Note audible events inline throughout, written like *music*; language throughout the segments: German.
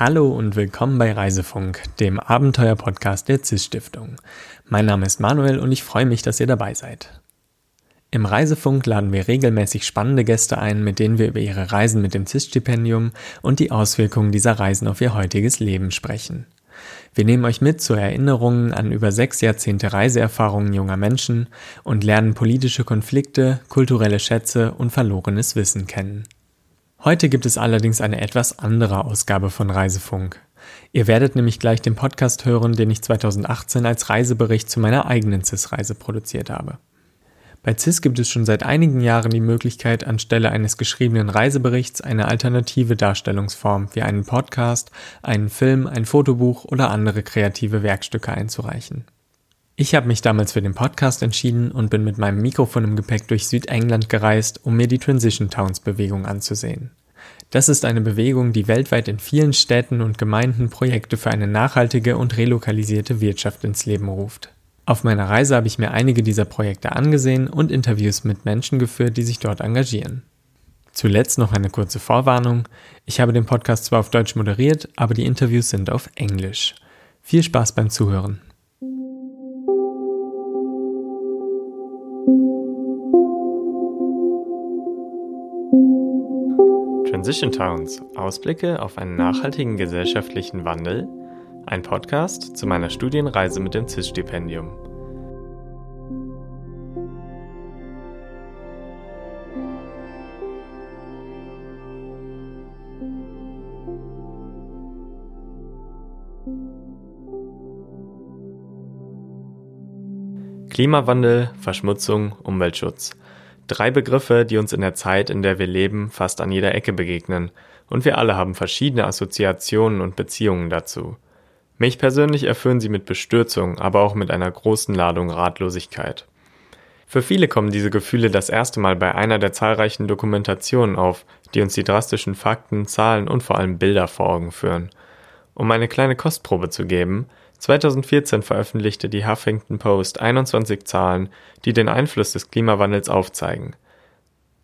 Hallo und willkommen bei Reisefunk, dem Abenteuer-Podcast der CIS-Stiftung. Mein Name ist Manuel und ich freue mich, dass ihr dabei seid. Im Reisefunk laden wir regelmäßig spannende Gäste ein, mit denen wir über ihre Reisen mit dem CIS-Stipendium und die Auswirkungen dieser Reisen auf ihr heutiges Leben sprechen. Wir nehmen euch mit zu Erinnerungen an über sechs Jahrzehnte Reiseerfahrungen junger Menschen und lernen politische Konflikte, kulturelle Schätze und verlorenes Wissen kennen. Heute gibt es allerdings eine etwas andere Ausgabe von Reisefunk. Ihr werdet nämlich gleich den Podcast hören, den ich 2018 als Reisebericht zu meiner eigenen CIS-Reise produziert habe. Bei CIS gibt es schon seit einigen Jahren die Möglichkeit, anstelle eines geschriebenen Reiseberichts eine alternative Darstellungsform wie einen Podcast, einen Film, ein Fotobuch oder andere kreative Werkstücke einzureichen. Ich habe mich damals für den Podcast entschieden und bin mit meinem Mikrofon im Gepäck durch Südengland gereist, um mir die Transition Towns Bewegung anzusehen. Das ist eine Bewegung, die weltweit in vielen Städten und Gemeinden Projekte für eine nachhaltige und relokalisierte Wirtschaft ins Leben ruft. Auf meiner Reise habe ich mir einige dieser Projekte angesehen und Interviews mit Menschen geführt, die sich dort engagieren. Zuletzt noch eine kurze Vorwarnung. Ich habe den Podcast zwar auf Deutsch moderiert, aber die Interviews sind auf Englisch. Viel Spaß beim Zuhören. Transition Towns. Ausblicke auf einen nachhaltigen gesellschaftlichen Wandel, ein Podcast zu meiner Studienreise mit dem CIS-Stipendium. Klimawandel, Verschmutzung, Umweltschutz – Drei Begriffe, die uns in der Zeit, in der wir leben, fast an jeder Ecke begegnen, und wir alle haben verschiedene Assoziationen und Beziehungen dazu. Mich persönlich erfüllen sie mit Bestürzung, aber auch mit einer großen Ladung Ratlosigkeit. Für viele kommen diese Gefühle das erste Mal bei einer der zahlreichen Dokumentationen auf, die uns die drastischen Fakten, Zahlen und vor allem Bilder vor Augen führen. Um eine kleine Kostprobe zu geben, 2014 veröffentlichte die Huffington Post 21 Zahlen, die den Einfluss des Klimawandels aufzeigen.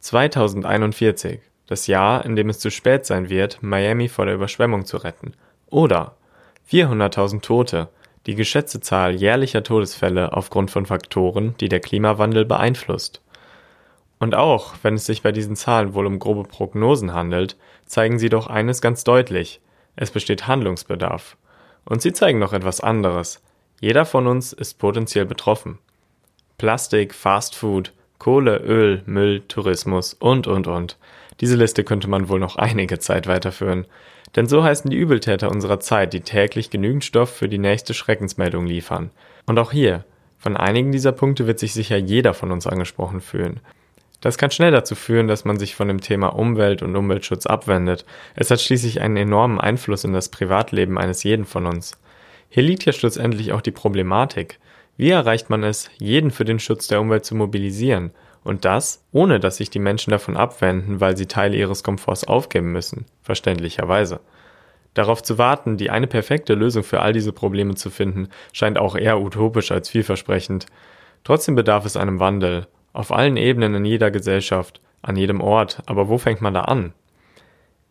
2041, das Jahr, in dem es zu spät sein wird, Miami vor der Überschwemmung zu retten. Oder 400.000 Tote, die geschätzte Zahl jährlicher Todesfälle aufgrund von Faktoren, die der Klimawandel beeinflusst. Und auch wenn es sich bei diesen Zahlen wohl um grobe Prognosen handelt, zeigen sie doch eines ganz deutlich, es besteht Handlungsbedarf. Und sie zeigen noch etwas anderes. Jeder von uns ist potenziell betroffen. Plastik, Fastfood, Kohle, Öl, Müll, Tourismus und, und, und. Diese Liste könnte man wohl noch *laughs* einige Zeit weiterführen. Denn so heißen die Übeltäter unserer Zeit, die täglich genügend Stoff für die nächste Schreckensmeldung liefern. Und auch hier, von einigen dieser Punkte wird sich sicher jeder von uns angesprochen fühlen. Das kann schnell dazu führen, dass man sich von dem Thema Umwelt und Umweltschutz abwendet. Es hat schließlich einen enormen Einfluss in das Privatleben eines jeden von uns. Hier liegt ja schlussendlich auch die Problematik. Wie erreicht man es, jeden für den Schutz der Umwelt zu mobilisieren? Und das, ohne dass sich die Menschen davon abwenden, weil sie Teile ihres Komforts aufgeben müssen, verständlicherweise. Darauf zu warten, die eine perfekte Lösung für all diese Probleme zu finden, scheint auch eher utopisch als vielversprechend. Trotzdem bedarf es einem Wandel, auf allen Ebenen in jeder Gesellschaft, an jedem Ort, aber wo fängt man da an?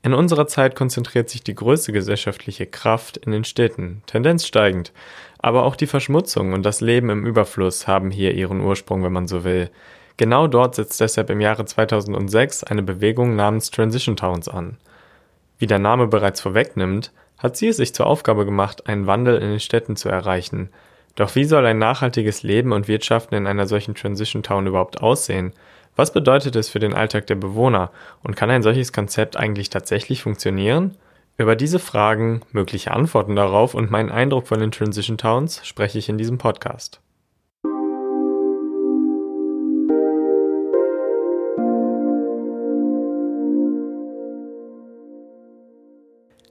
In unserer Zeit konzentriert sich die größte gesellschaftliche Kraft in den Städten, Tendenz steigend, aber auch die Verschmutzung und das Leben im Überfluss haben hier ihren Ursprung, wenn man so will. Genau dort setzt deshalb im Jahre 2006 eine Bewegung namens Transition Towns an. Wie der Name bereits vorwegnimmt, hat sie es sich zur Aufgabe gemacht, einen Wandel in den Städten zu erreichen, doch wie soll ein nachhaltiges Leben und Wirtschaften in einer solchen Transition Town überhaupt aussehen? Was bedeutet es für den Alltag der Bewohner? Und kann ein solches Konzept eigentlich tatsächlich funktionieren? Über diese Fragen, mögliche Antworten darauf und meinen Eindruck von den Transition Towns spreche ich in diesem Podcast.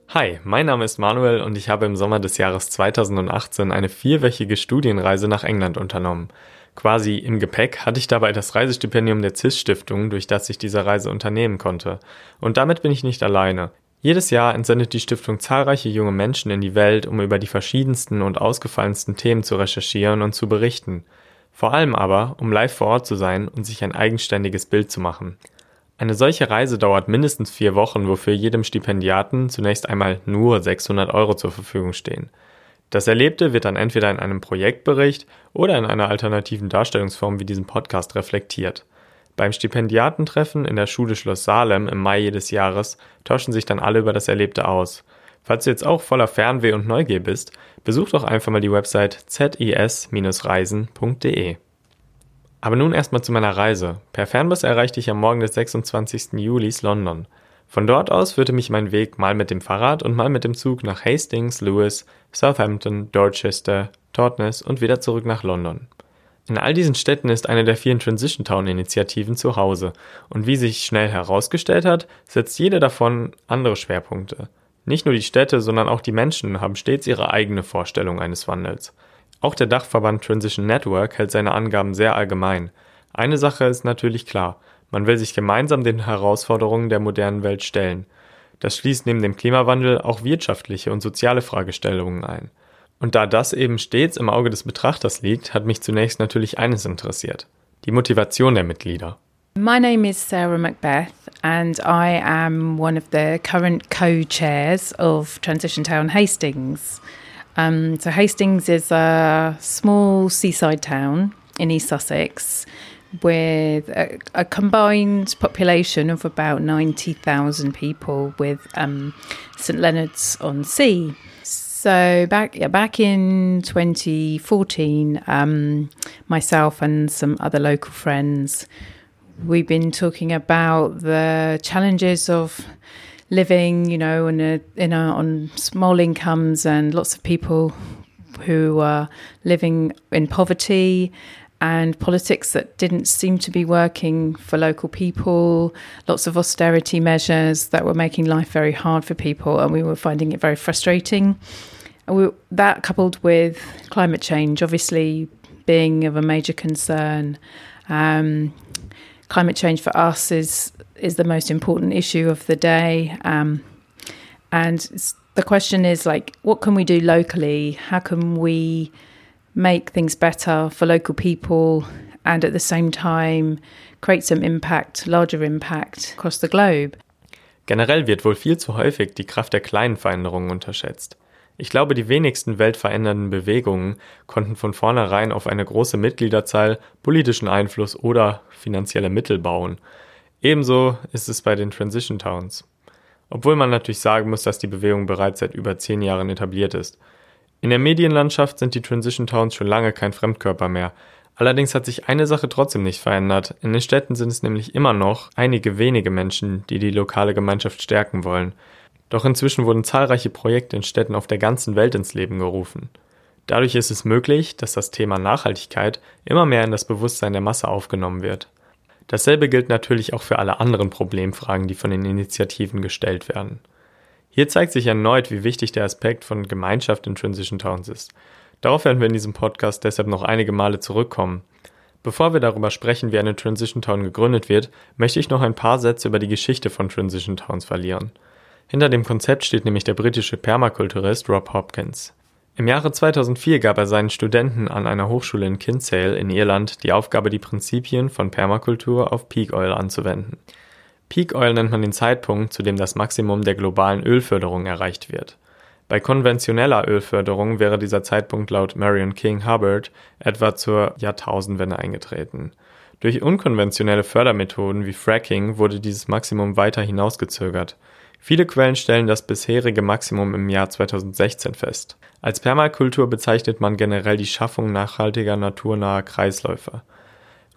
Hi, mein Name ist Manuel und ich habe im Sommer des Jahres 2018 eine vierwöchige Studienreise nach England unternommen. Quasi im Gepäck hatte ich dabei das Reisestipendium der CIS Stiftung, durch das ich diese Reise unternehmen konnte. Und damit bin ich nicht alleine. Jedes Jahr entsendet die Stiftung zahlreiche junge Menschen in die Welt, um über die verschiedensten und ausgefallensten Themen zu recherchieren und zu berichten. Vor allem aber, um live vor Ort zu sein und sich ein eigenständiges Bild zu machen. Eine solche Reise dauert mindestens vier Wochen, wofür jedem Stipendiaten zunächst einmal nur 600 Euro zur Verfügung stehen. Das Erlebte wird dann entweder in einem Projektbericht oder in einer alternativen Darstellungsform wie diesem Podcast reflektiert. Beim Stipendiatentreffen in der Schule Schloss Salem im Mai jedes Jahres tauschen sich dann alle über das Erlebte aus. Falls du jetzt auch voller Fernweh und Neugier bist, besuch doch einfach mal die Website zis-reisen.de. Aber nun erstmal zu meiner Reise. Per Fernbus erreichte ich am Morgen des 26. Julis London. Von dort aus führte mich mein Weg mal mit dem Fahrrad und mal mit dem Zug nach Hastings, Lewis, Southampton, Dorchester, Totnes und wieder zurück nach London. In all diesen Städten ist eine der vielen Transition Town Initiativen zu Hause und wie sich schnell herausgestellt hat, setzt jede davon andere Schwerpunkte. Nicht nur die Städte, sondern auch die Menschen haben stets ihre eigene Vorstellung eines Wandels. Auch der Dachverband Transition Network hält seine Angaben sehr allgemein. Eine Sache ist natürlich klar, man will sich gemeinsam den Herausforderungen der modernen Welt stellen. Das schließt neben dem Klimawandel auch wirtschaftliche und soziale Fragestellungen ein. Und da das eben stets im Auge des Betrachters liegt, hat mich zunächst natürlich eines interessiert. Die Motivation der Mitglieder. My name is Sarah Macbeth, and I am one of the current co chairs of Transition Town Hastings. Um, so Hastings is a small seaside town in East Sussex with a, a combined population of about 90,000 people with um, St Leonard's on Sea. So back yeah, back in 2014, um, myself and some other local friends, we've been talking about the challenges of living, you know, in a, in a, on small incomes and lots of people who are living in poverty and politics that didn't seem to be working for local people, lots of austerity measures that were making life very hard for people, and we were finding it very frustrating. We, that coupled with climate change, obviously being of a major concern. Um, climate change for us is is the most important issue of the day. Um, and the question is like, what can we do locally? How can we make things better for local people and at the same time create some impact, larger impact across the globe? Generell wird wohl viel zu häufig die Kraft der kleinen Veränderungen unterschätzt. Ich glaube, die wenigsten weltverändernden Bewegungen konnten von vornherein auf eine große Mitgliederzahl, politischen Einfluss oder finanzielle Mittel bauen. Ebenso ist es bei den Transition Towns. Obwohl man natürlich sagen muss, dass die Bewegung bereits seit über zehn Jahren etabliert ist. In der Medienlandschaft sind die Transition Towns schon lange kein Fremdkörper mehr. Allerdings hat sich eine Sache trotzdem nicht verändert. In den Städten sind es nämlich immer noch einige wenige Menschen, die die lokale Gemeinschaft stärken wollen. Doch inzwischen wurden zahlreiche Projekte in Städten auf der ganzen Welt ins Leben gerufen. Dadurch ist es möglich, dass das Thema Nachhaltigkeit immer mehr in das Bewusstsein der Masse aufgenommen wird. Dasselbe gilt natürlich auch für alle anderen Problemfragen, die von den Initiativen gestellt werden. Hier zeigt sich erneut, wie wichtig der Aspekt von Gemeinschaft in Transition Towns ist. Darauf werden wir in diesem Podcast deshalb noch einige Male zurückkommen. Bevor wir darüber sprechen, wie eine Transition Town gegründet wird, möchte ich noch ein paar Sätze über die Geschichte von Transition Towns verlieren. Hinter dem Konzept steht nämlich der britische Permakulturist Rob Hopkins. Im Jahre 2004 gab er seinen Studenten an einer Hochschule in Kinsale in Irland die Aufgabe, die Prinzipien von Permakultur auf Peak Oil anzuwenden. Peak Oil nennt man den Zeitpunkt, zu dem das Maximum der globalen Ölförderung erreicht wird. Bei konventioneller Ölförderung wäre dieser Zeitpunkt laut Marion King Hubbard etwa zur Jahrtausendwende eingetreten. Durch unkonventionelle Fördermethoden wie Fracking wurde dieses Maximum weiter hinausgezögert. Viele Quellen stellen das bisherige Maximum im Jahr 2016 fest. Als Permakultur bezeichnet man generell die Schaffung nachhaltiger naturnaher Kreisläufe.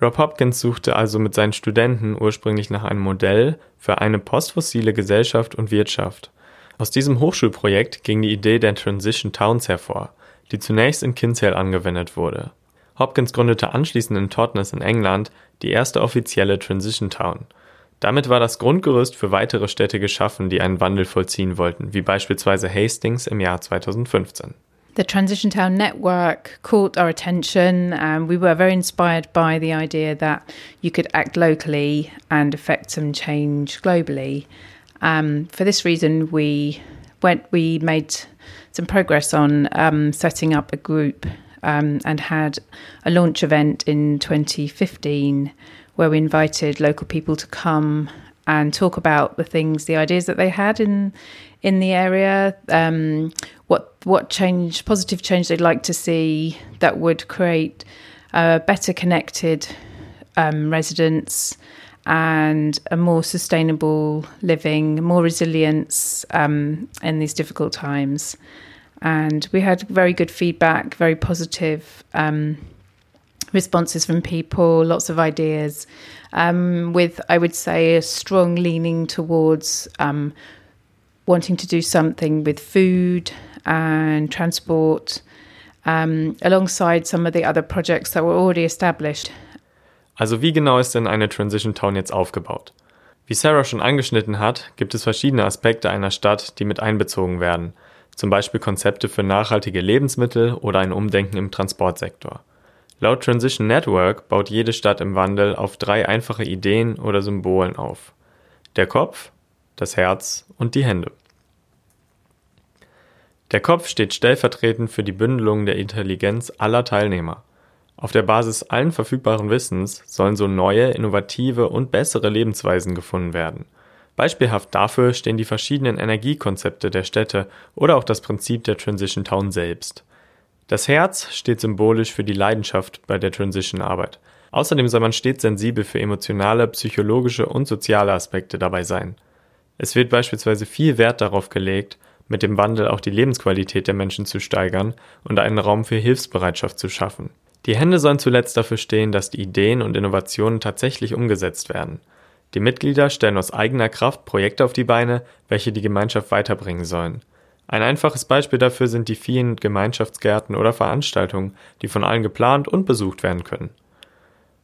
Rob Hopkins suchte also mit seinen Studenten ursprünglich nach einem Modell für eine postfossile Gesellschaft und Wirtschaft. Aus diesem Hochschulprojekt ging die Idee der Transition Towns hervor, die zunächst in Kinsale angewendet wurde. Hopkins gründete anschließend in Totnes in England die erste offizielle Transition Town – damit war das Grundgerüst für weitere Städte geschaffen, die einen Wandel vollziehen wollten, wie beispielsweise Hastings im Jahr 2015. The Transition Town Network caught our attention, and we were very inspired by the idea that you could act locally and affect some change globally. Um, for this reason, we went. We made some progress on um, setting up a group um, and had a launch event in 2015 where we invited local people to come and talk about the things, the ideas that they had in in the area, um, what what change, positive change they'd like to see that would create a better connected um, residents and a more sustainable living, more resilience um, in these difficult times. And we had very good feedback, very positive um, responses from people, lots of ideas, um, with, I would say, a strong leaning towards um, wanting to do something with food and transport. Um, alongside some of the other projects that were already established. Also wie genau ist denn eine Transition Town jetzt aufgebaut? Wie Sarah schon angeschnitten hat, gibt es verschiedene Aspekte einer Stadt, die mit einbezogen werden, zum Beispiel Konzepte für nachhaltige Lebensmittel oder ein Umdenken im Transportsektor. Laut Transition Network baut jede Stadt im Wandel auf drei einfache Ideen oder Symbolen auf. Der Kopf, das Herz und die Hände. Der Kopf steht stellvertretend für die Bündelung der Intelligenz aller Teilnehmer. Auf der Basis allen verfügbaren Wissens sollen so neue, innovative und bessere Lebensweisen gefunden werden. Beispielhaft dafür stehen die verschiedenen Energiekonzepte der Städte oder auch das Prinzip der Transition Town selbst. Das Herz steht symbolisch für die Leidenschaft bei der Transition-Arbeit. Außerdem soll man stets sensibel für emotionale, psychologische und soziale Aspekte dabei sein. Es wird beispielsweise viel Wert darauf gelegt, mit dem Wandel auch die Lebensqualität der Menschen zu steigern und einen Raum für Hilfsbereitschaft zu schaffen. Die Hände sollen zuletzt dafür stehen, dass die Ideen und Innovationen tatsächlich umgesetzt werden. Die Mitglieder stellen aus eigener Kraft Projekte auf die Beine, welche die Gemeinschaft weiterbringen sollen. Ein einfaches Beispiel dafür sind die vielen Gemeinschaftsgärten oder Veranstaltungen, die von allen geplant und besucht werden können.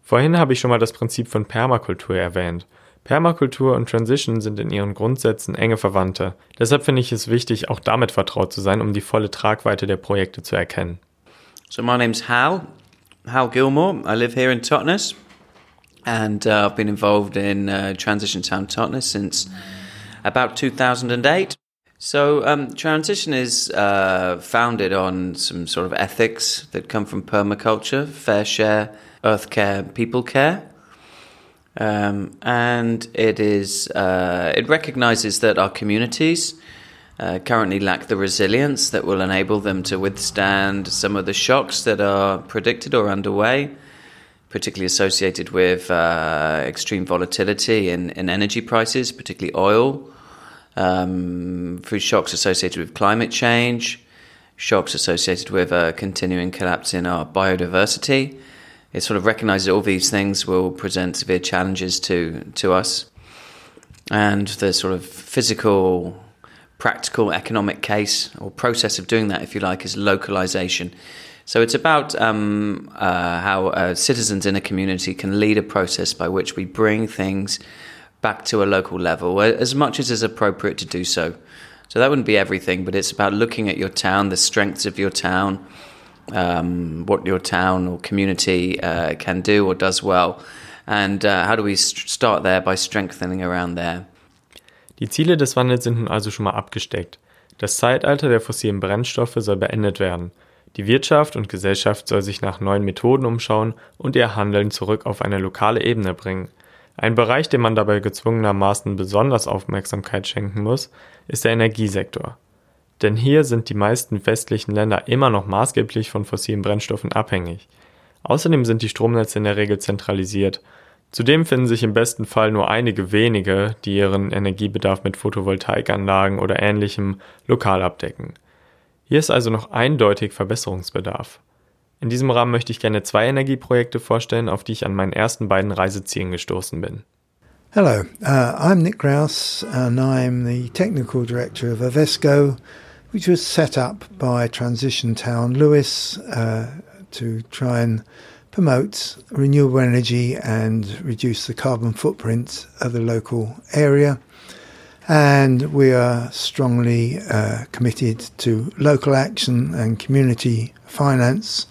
Vorhin habe ich schon mal das Prinzip von Permakultur erwähnt. Permakultur und Transition sind in ihren Grundsätzen enge Verwandte. Deshalb finde ich es wichtig, auch damit vertraut zu sein, um die volle Tragweite der Projekte zu erkennen. So my name's Hal. Hal Gilmore. I live here in Totnes, and uh, I've been involved in uh, Transition Town Totnes since about 2008. So, um, transition is uh, founded on some sort of ethics that come from permaculture, fair share, earth care, people care. Um, and it is uh, it recognizes that our communities uh, currently lack the resilience that will enable them to withstand some of the shocks that are predicted or underway, particularly associated with uh, extreme volatility in, in energy prices, particularly oil, um, through shocks associated with climate change, shocks associated with a continuing collapse in our biodiversity. It sort of recognizes all these things will present severe challenges to, to us. And the sort of physical practical economic case or process of doing that, if you like, is localization. So it's about um, uh, how uh, citizens in a community can lead a process by which we bring things back to a local level as much as is appropriate to do so. So that wouldn't be everything, but it's about looking at your town, the strengths of your town, um, what your town or community uh, can do or does well, and uh, how do we st start there by strengthening around there. Die Ziele des Wandels sind nun also schon mal abgesteckt. Das Zeitalter der fossilen Brennstoffe soll beendet werden. Die Wirtschaft und Gesellschaft soll sich nach neuen Methoden umschauen und ihr Handeln zurück auf eine lokale Ebene bringen. Ein Bereich, dem man dabei gezwungenermaßen besonders Aufmerksamkeit schenken muss, ist der Energiesektor. Denn hier sind die meisten westlichen Länder immer noch maßgeblich von fossilen Brennstoffen abhängig. Außerdem sind die Stromnetze in der Regel zentralisiert Zudem finden sich im besten Fall nur einige wenige, die ihren Energiebedarf mit Photovoltaikanlagen oder ähnlichem lokal abdecken. Hier ist also noch eindeutig Verbesserungsbedarf. In diesem Rahmen möchte ich gerne zwei Energieprojekte vorstellen, auf die ich an meinen ersten beiden Reisezielen gestoßen bin. Hello, uh, I'm Nick Grouse and I'm the Technical Director of Avesco, which was set up by Transition Town Lewis uh, to try and promote renewable energy and reduce the carbon footprint of the local area. And we are strongly uh, committed to local action and community finance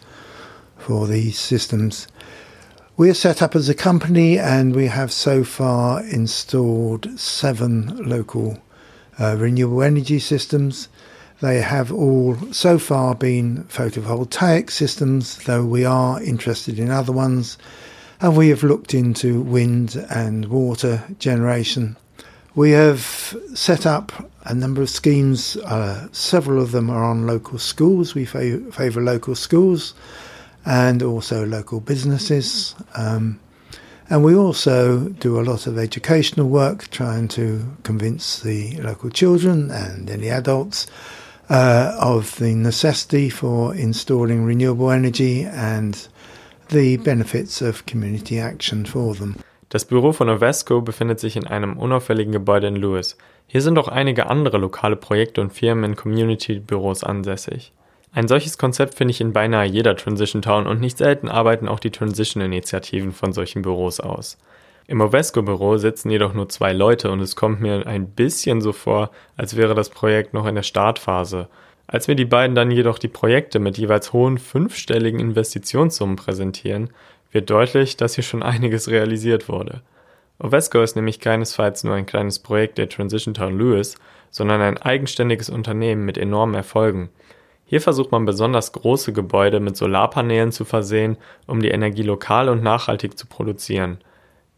for these systems. We are set up as a company and we have so far installed seven local uh, renewable energy systems they have all so far been photovoltaic systems, though we are interested in other ones. And we have looked into wind and water generation We have set up a number of schemes. Uh, several of them are on local schools. We fa- favour local schools and also local businesses. Um, and we also do a lot of educational work trying to convince the local children and any adults uh, of the necessity for installing renewable energy and the benefits of community action for them. Das Büro von Ovesco befindet sich in einem unauffälligen Gebäude in Lewis. Hier sind auch einige andere lokale Projekte und Firmen in Community-Büros ansässig. Ein solches Konzept finde ich in beinahe jeder Transition Town und nicht selten arbeiten auch die Transition-Initiativen von solchen Büros aus. Im Ovesco-Büro sitzen jedoch nur zwei Leute und es kommt mir ein bisschen so vor, als wäre das Projekt noch in der Startphase. Als mir die beiden dann jedoch die Projekte mit jeweils hohen fünfstelligen Investitionssummen präsentieren, wird deutlich, dass hier schon einiges realisiert wurde. Ovesco ist nämlich keinesfalls nur ein kleines Projekt der Transition Town Lewis, sondern ein eigenständiges Unternehmen mit enormen Erfolgen. Hier versucht man besonders große Gebäude mit Solarpanelen zu versehen, um die Energie lokal und nachhaltig zu produzieren.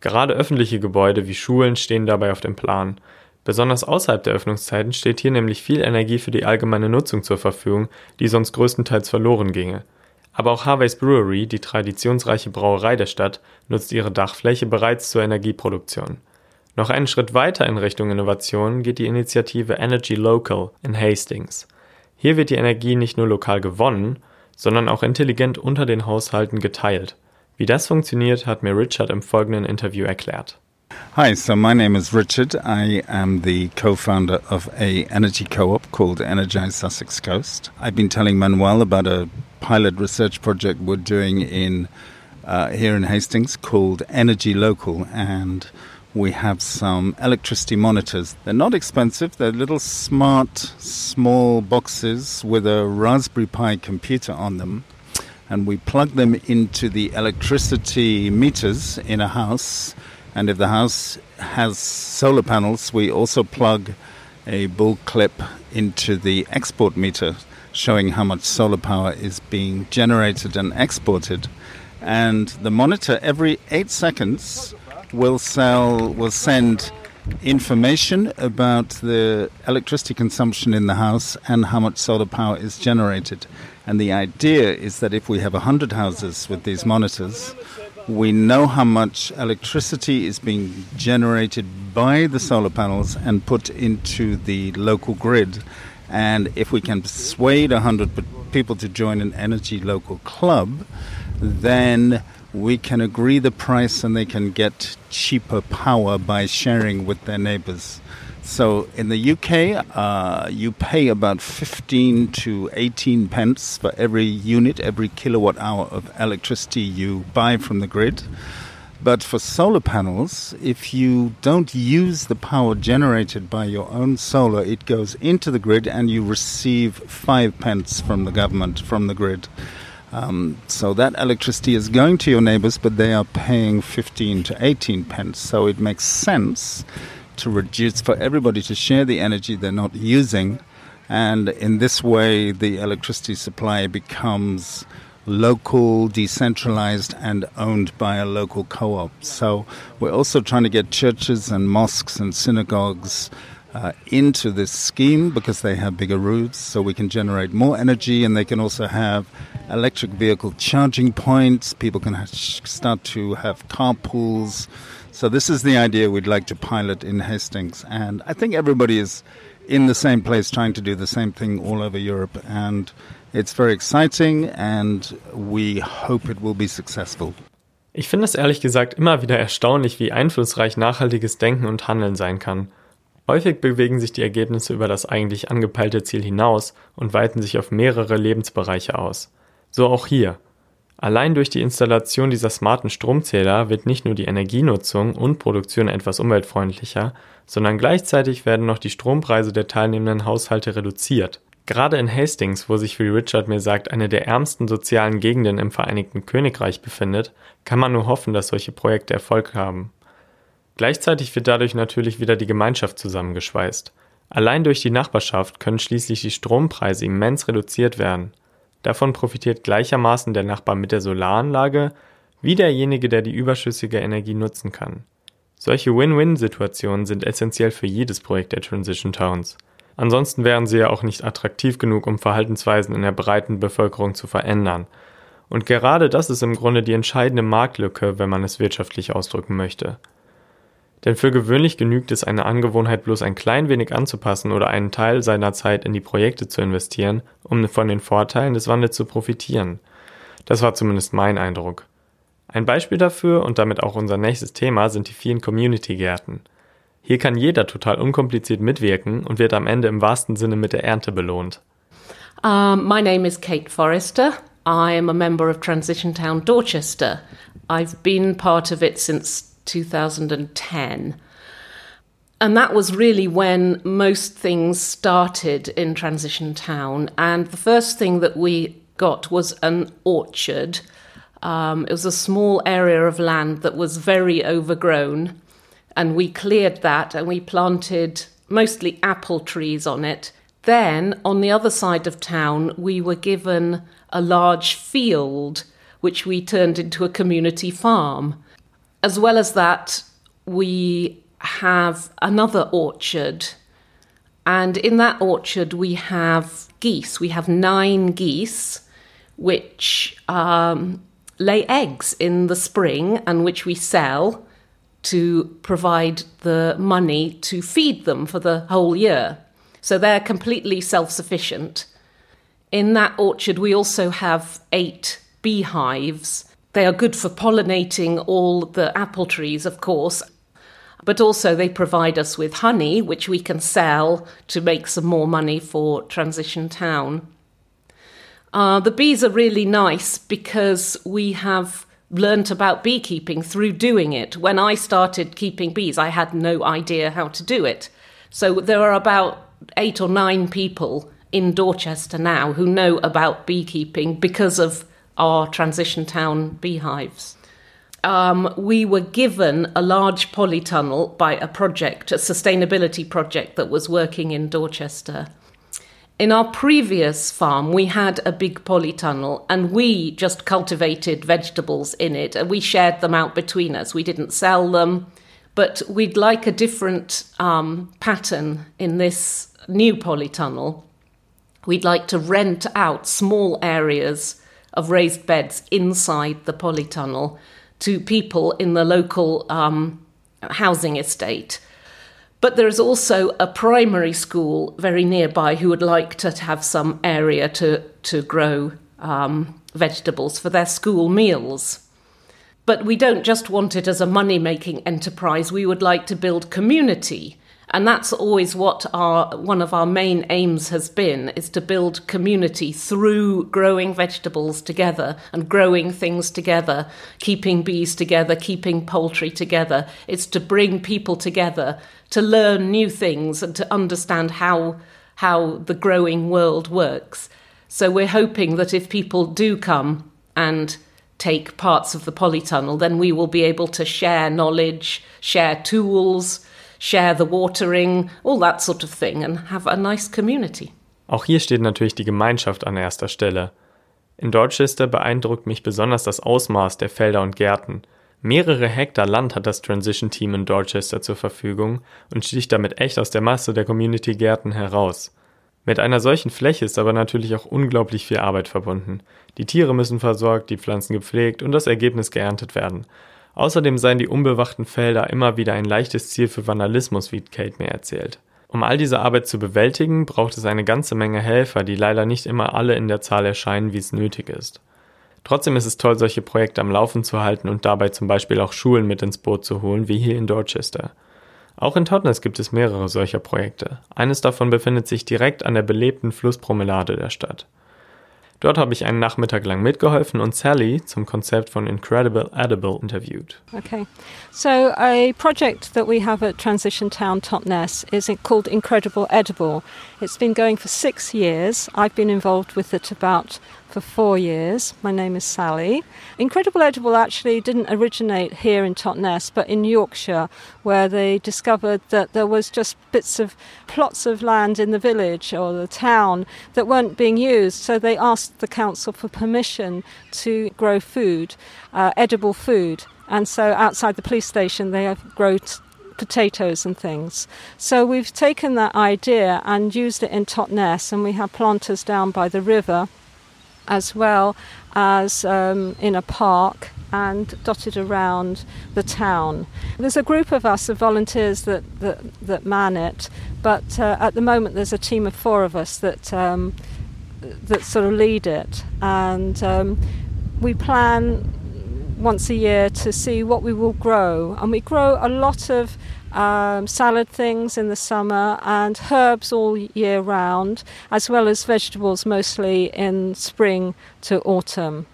Gerade öffentliche Gebäude wie Schulen stehen dabei auf dem Plan. Besonders außerhalb der Öffnungszeiten steht hier nämlich viel Energie für die allgemeine Nutzung zur Verfügung, die sonst größtenteils verloren ginge. Aber auch Harvey's Brewery, die traditionsreiche Brauerei der Stadt, nutzt ihre Dachfläche bereits zur Energieproduktion. Noch einen Schritt weiter in Richtung Innovation geht die Initiative Energy Local in Hastings. Hier wird die Energie nicht nur lokal gewonnen, sondern auch intelligent unter den Haushalten geteilt. Wie das funktioniert, hat mir Richard im folgenden Interview erklärt. Hi, so my name is Richard. I am the co-founder of a energy co-op called Energize Sussex Coast. I've been telling Manuel about a pilot research project we're doing in uh, here in Hastings called Energy Local, and we have some electricity monitors. They're not expensive. They're little smart, small boxes with a Raspberry Pi computer on them. And we plug them into the electricity meters in a house. And if the house has solar panels, we also plug a bull clip into the export meter showing how much solar power is being generated and exported. And the monitor every eight seconds will sell will send information about the electricity consumption in the house and how much solar power is generated. And the idea is that if we have 100 houses with these monitors, we know how much electricity is being generated by the solar panels and put into the local grid and if we can persuade 100 people to join an energy local club, then we can agree the price and they can get cheaper power by sharing with their neighbors. So in the UK, uh, you pay about 15 to 18 pence for every unit, every kilowatt hour of electricity you buy from the grid. But for solar panels, if you don't use the power generated by your own solar, it goes into the grid and you receive five pence from the government, from the grid. Um, so that electricity is going to your neighbors, but they are paying 15 to 18 pence. So it makes sense to reduce, for everybody to share the energy they're not using. And in this way, the electricity supply becomes local, decentralized, and owned by a local co op. So we're also trying to get churches and mosques and synagogues. Uh, into this scheme because they have bigger roofs, so we can generate more energy and they can also have electric vehicle charging points. People can start to have carpools. So, this is the idea we'd like to pilot in Hastings. And I think everybody is in the same place trying to do the same thing all over Europe. And It's very exciting and we hope it will be successful. Ich finde es ehrlich gesagt immer wieder erstaunlich, wie einflussreich nachhaltiges Denken und Handeln sein kann. Häufig bewegen sich die Ergebnisse über das eigentlich angepeilte Ziel hinaus und weiten sich auf mehrere Lebensbereiche aus. So auch hier. Allein durch die Installation dieser smarten Stromzähler wird nicht nur die Energienutzung und Produktion etwas umweltfreundlicher, sondern gleichzeitig werden noch die Strompreise der teilnehmenden Haushalte reduziert. Gerade in Hastings, wo sich, wie Richard mir sagt, eine der ärmsten sozialen Gegenden im Vereinigten Königreich befindet, kann man nur hoffen, dass solche Projekte Erfolg haben. Gleichzeitig wird dadurch natürlich wieder die Gemeinschaft zusammengeschweißt. Allein durch die Nachbarschaft können schließlich die Strompreise immens reduziert werden. Davon profitiert gleichermaßen der Nachbar mit der Solaranlage wie derjenige, der die überschüssige Energie nutzen kann. Solche Win-Win-Situationen sind essentiell für jedes Projekt der Transition Towns. Ansonsten wären sie ja auch nicht attraktiv genug, um Verhaltensweisen in der breiten Bevölkerung zu verändern. Und gerade das ist im Grunde die entscheidende Marktlücke, wenn man es wirtschaftlich ausdrücken möchte. Denn für gewöhnlich genügt es, eine Angewohnheit bloß ein klein wenig anzupassen oder einen Teil seiner Zeit in die Projekte zu investieren, um von den Vorteilen des Wandels zu profitieren. Das war zumindest mein Eindruck. Ein Beispiel dafür und damit auch unser nächstes Thema sind die vielen Community-Gärten. Hier kann jeder total unkompliziert mitwirken und wird am Ende im wahrsten Sinne mit der Ernte belohnt. Um, my name is Kate Forrester. I am a member of Transition Town Dorchester. I've been part of it since 2010. And that was really when most things started in Transition Town. And the first thing that we got was an orchard. Um, it was a small area of land that was very overgrown. And we cleared that and we planted mostly apple trees on it. Then, on the other side of town, we were given a large field, which we turned into a community farm. As well as that, we have another orchard. And in that orchard, we have geese. We have nine geese, which um, lay eggs in the spring and which we sell to provide the money to feed them for the whole year. So they're completely self sufficient. In that orchard, we also have eight beehives they are good for pollinating all the apple trees, of course, but also they provide us with honey, which we can sell to make some more money for Transition Town. Uh, the bees are really nice because we have learnt about beekeeping through doing it. When I started keeping bees, I had no idea how to do it. So there are about eight or nine people in Dorchester now who know about beekeeping because of our transition town beehives. Um, we were given a large polytunnel by a project, a sustainability project that was working in Dorchester. In our previous farm, we had a big polytunnel and we just cultivated vegetables in it and we shared them out between us. We didn't sell them, but we'd like a different um, pattern in this new polytunnel. We'd like to rent out small areas of raised beds inside the polytunnel to people in the local um, housing estate. But there is also a primary school very nearby who would like to have some area to, to grow um, vegetables for their school meals. But we don't just want it as a money making enterprise, we would like to build community and that's always what our one of our main aims has been is to build community through growing vegetables together and growing things together keeping bees together keeping poultry together. It's to bring people together to learn new things and to understand how how the growing world works. So we're hoping that if people do come and take parts of the polytunnel then we will be able to share knowledge share tools share the watering, all that sort of thing, and have a nice community. Auch hier steht natürlich die Gemeinschaft an erster Stelle. In Dorchester beeindruckt mich besonders das Ausmaß der Felder und Gärten. Mehrere Hektar Land hat das Transition Team in Dorchester zur Verfügung und sticht damit echt aus der Masse der Community-Gärten heraus. Mit einer solchen Fläche ist aber natürlich auch unglaublich viel Arbeit verbunden. Die Tiere müssen versorgt, die Pflanzen gepflegt und das Ergebnis geerntet werden. Außerdem seien die unbewachten Felder immer wieder ein leichtes Ziel für Vandalismus, wie Kate mir erzählt. Um all diese Arbeit zu bewältigen, braucht es eine ganze Menge Helfer, die leider nicht immer alle in der Zahl erscheinen, wie es nötig ist. Trotzdem ist es toll, solche Projekte am Laufen zu halten und dabei zum Beispiel auch Schulen mit ins Boot zu holen, wie hier in Dorchester. Auch in Totnes gibt es mehrere solcher Projekte. Eines davon befindet sich direkt an der belebten Flusspromenade der Stadt. Dort habe ich einen Nachmittag lang mitgeholfen und Sally zum Konzept von Incredible Edible interviewt. Okay, so a project that we have at Transition Town Totnes is called Incredible Edible. It's been going for six years. I've been involved with it about for four years. My name is Sally. Incredible Edible actually didn't originate here in Totnes, but in Yorkshire, where they discovered that there was just bits of plots of land in the village or the town that weren't being used. So they asked the council for permission to grow food, uh, edible food. And so outside the police station, they have grow t- potatoes and things. So we've taken that idea and used it in Totnes, and we have planters down by the river as well as um, in a park and dotted around the town. There's a group of us, of volunteers, that, that, that man it, but uh, at the moment there's a team of four of us that, um, that sort of lead it. And um, we plan once a year to see what we will grow. And we grow a lot of um, salad things in the summer and herbs all year round, as well as vegetables mostly in spring to autumn.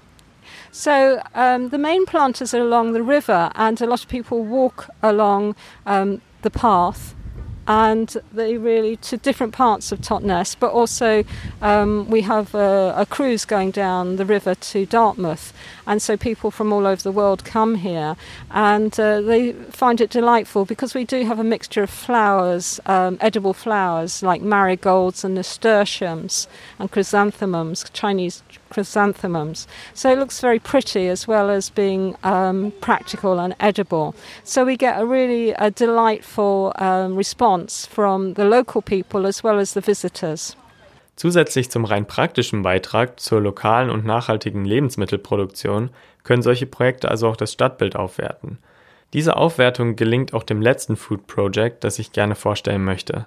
So um, the main planters are along the river, and a lot of people walk along um, the path and they really to different parts of Totnes. But also, um, we have a, a, cruise going down the river to Dartmouth, and so people from all over the world come here, and uh, they find it delightful because we do have a mixture of flowers, um, edible flowers like marigolds and nasturtiums and chrysanthemums, Chinese chrysanthemums. So it looks very pretty as well as being um, practical and edible. So we get a really a delightful um, response from the local people as well as the visitors. Zusätzlich zum rein praktischen Beitrag zur lokalen und nachhaltigen Lebensmittelproduktion können solche Projekte also auch das Stadtbild aufwerten. Diese Aufwertung gelingt auch dem letzten Food Project, das ich gerne vorstellen möchte.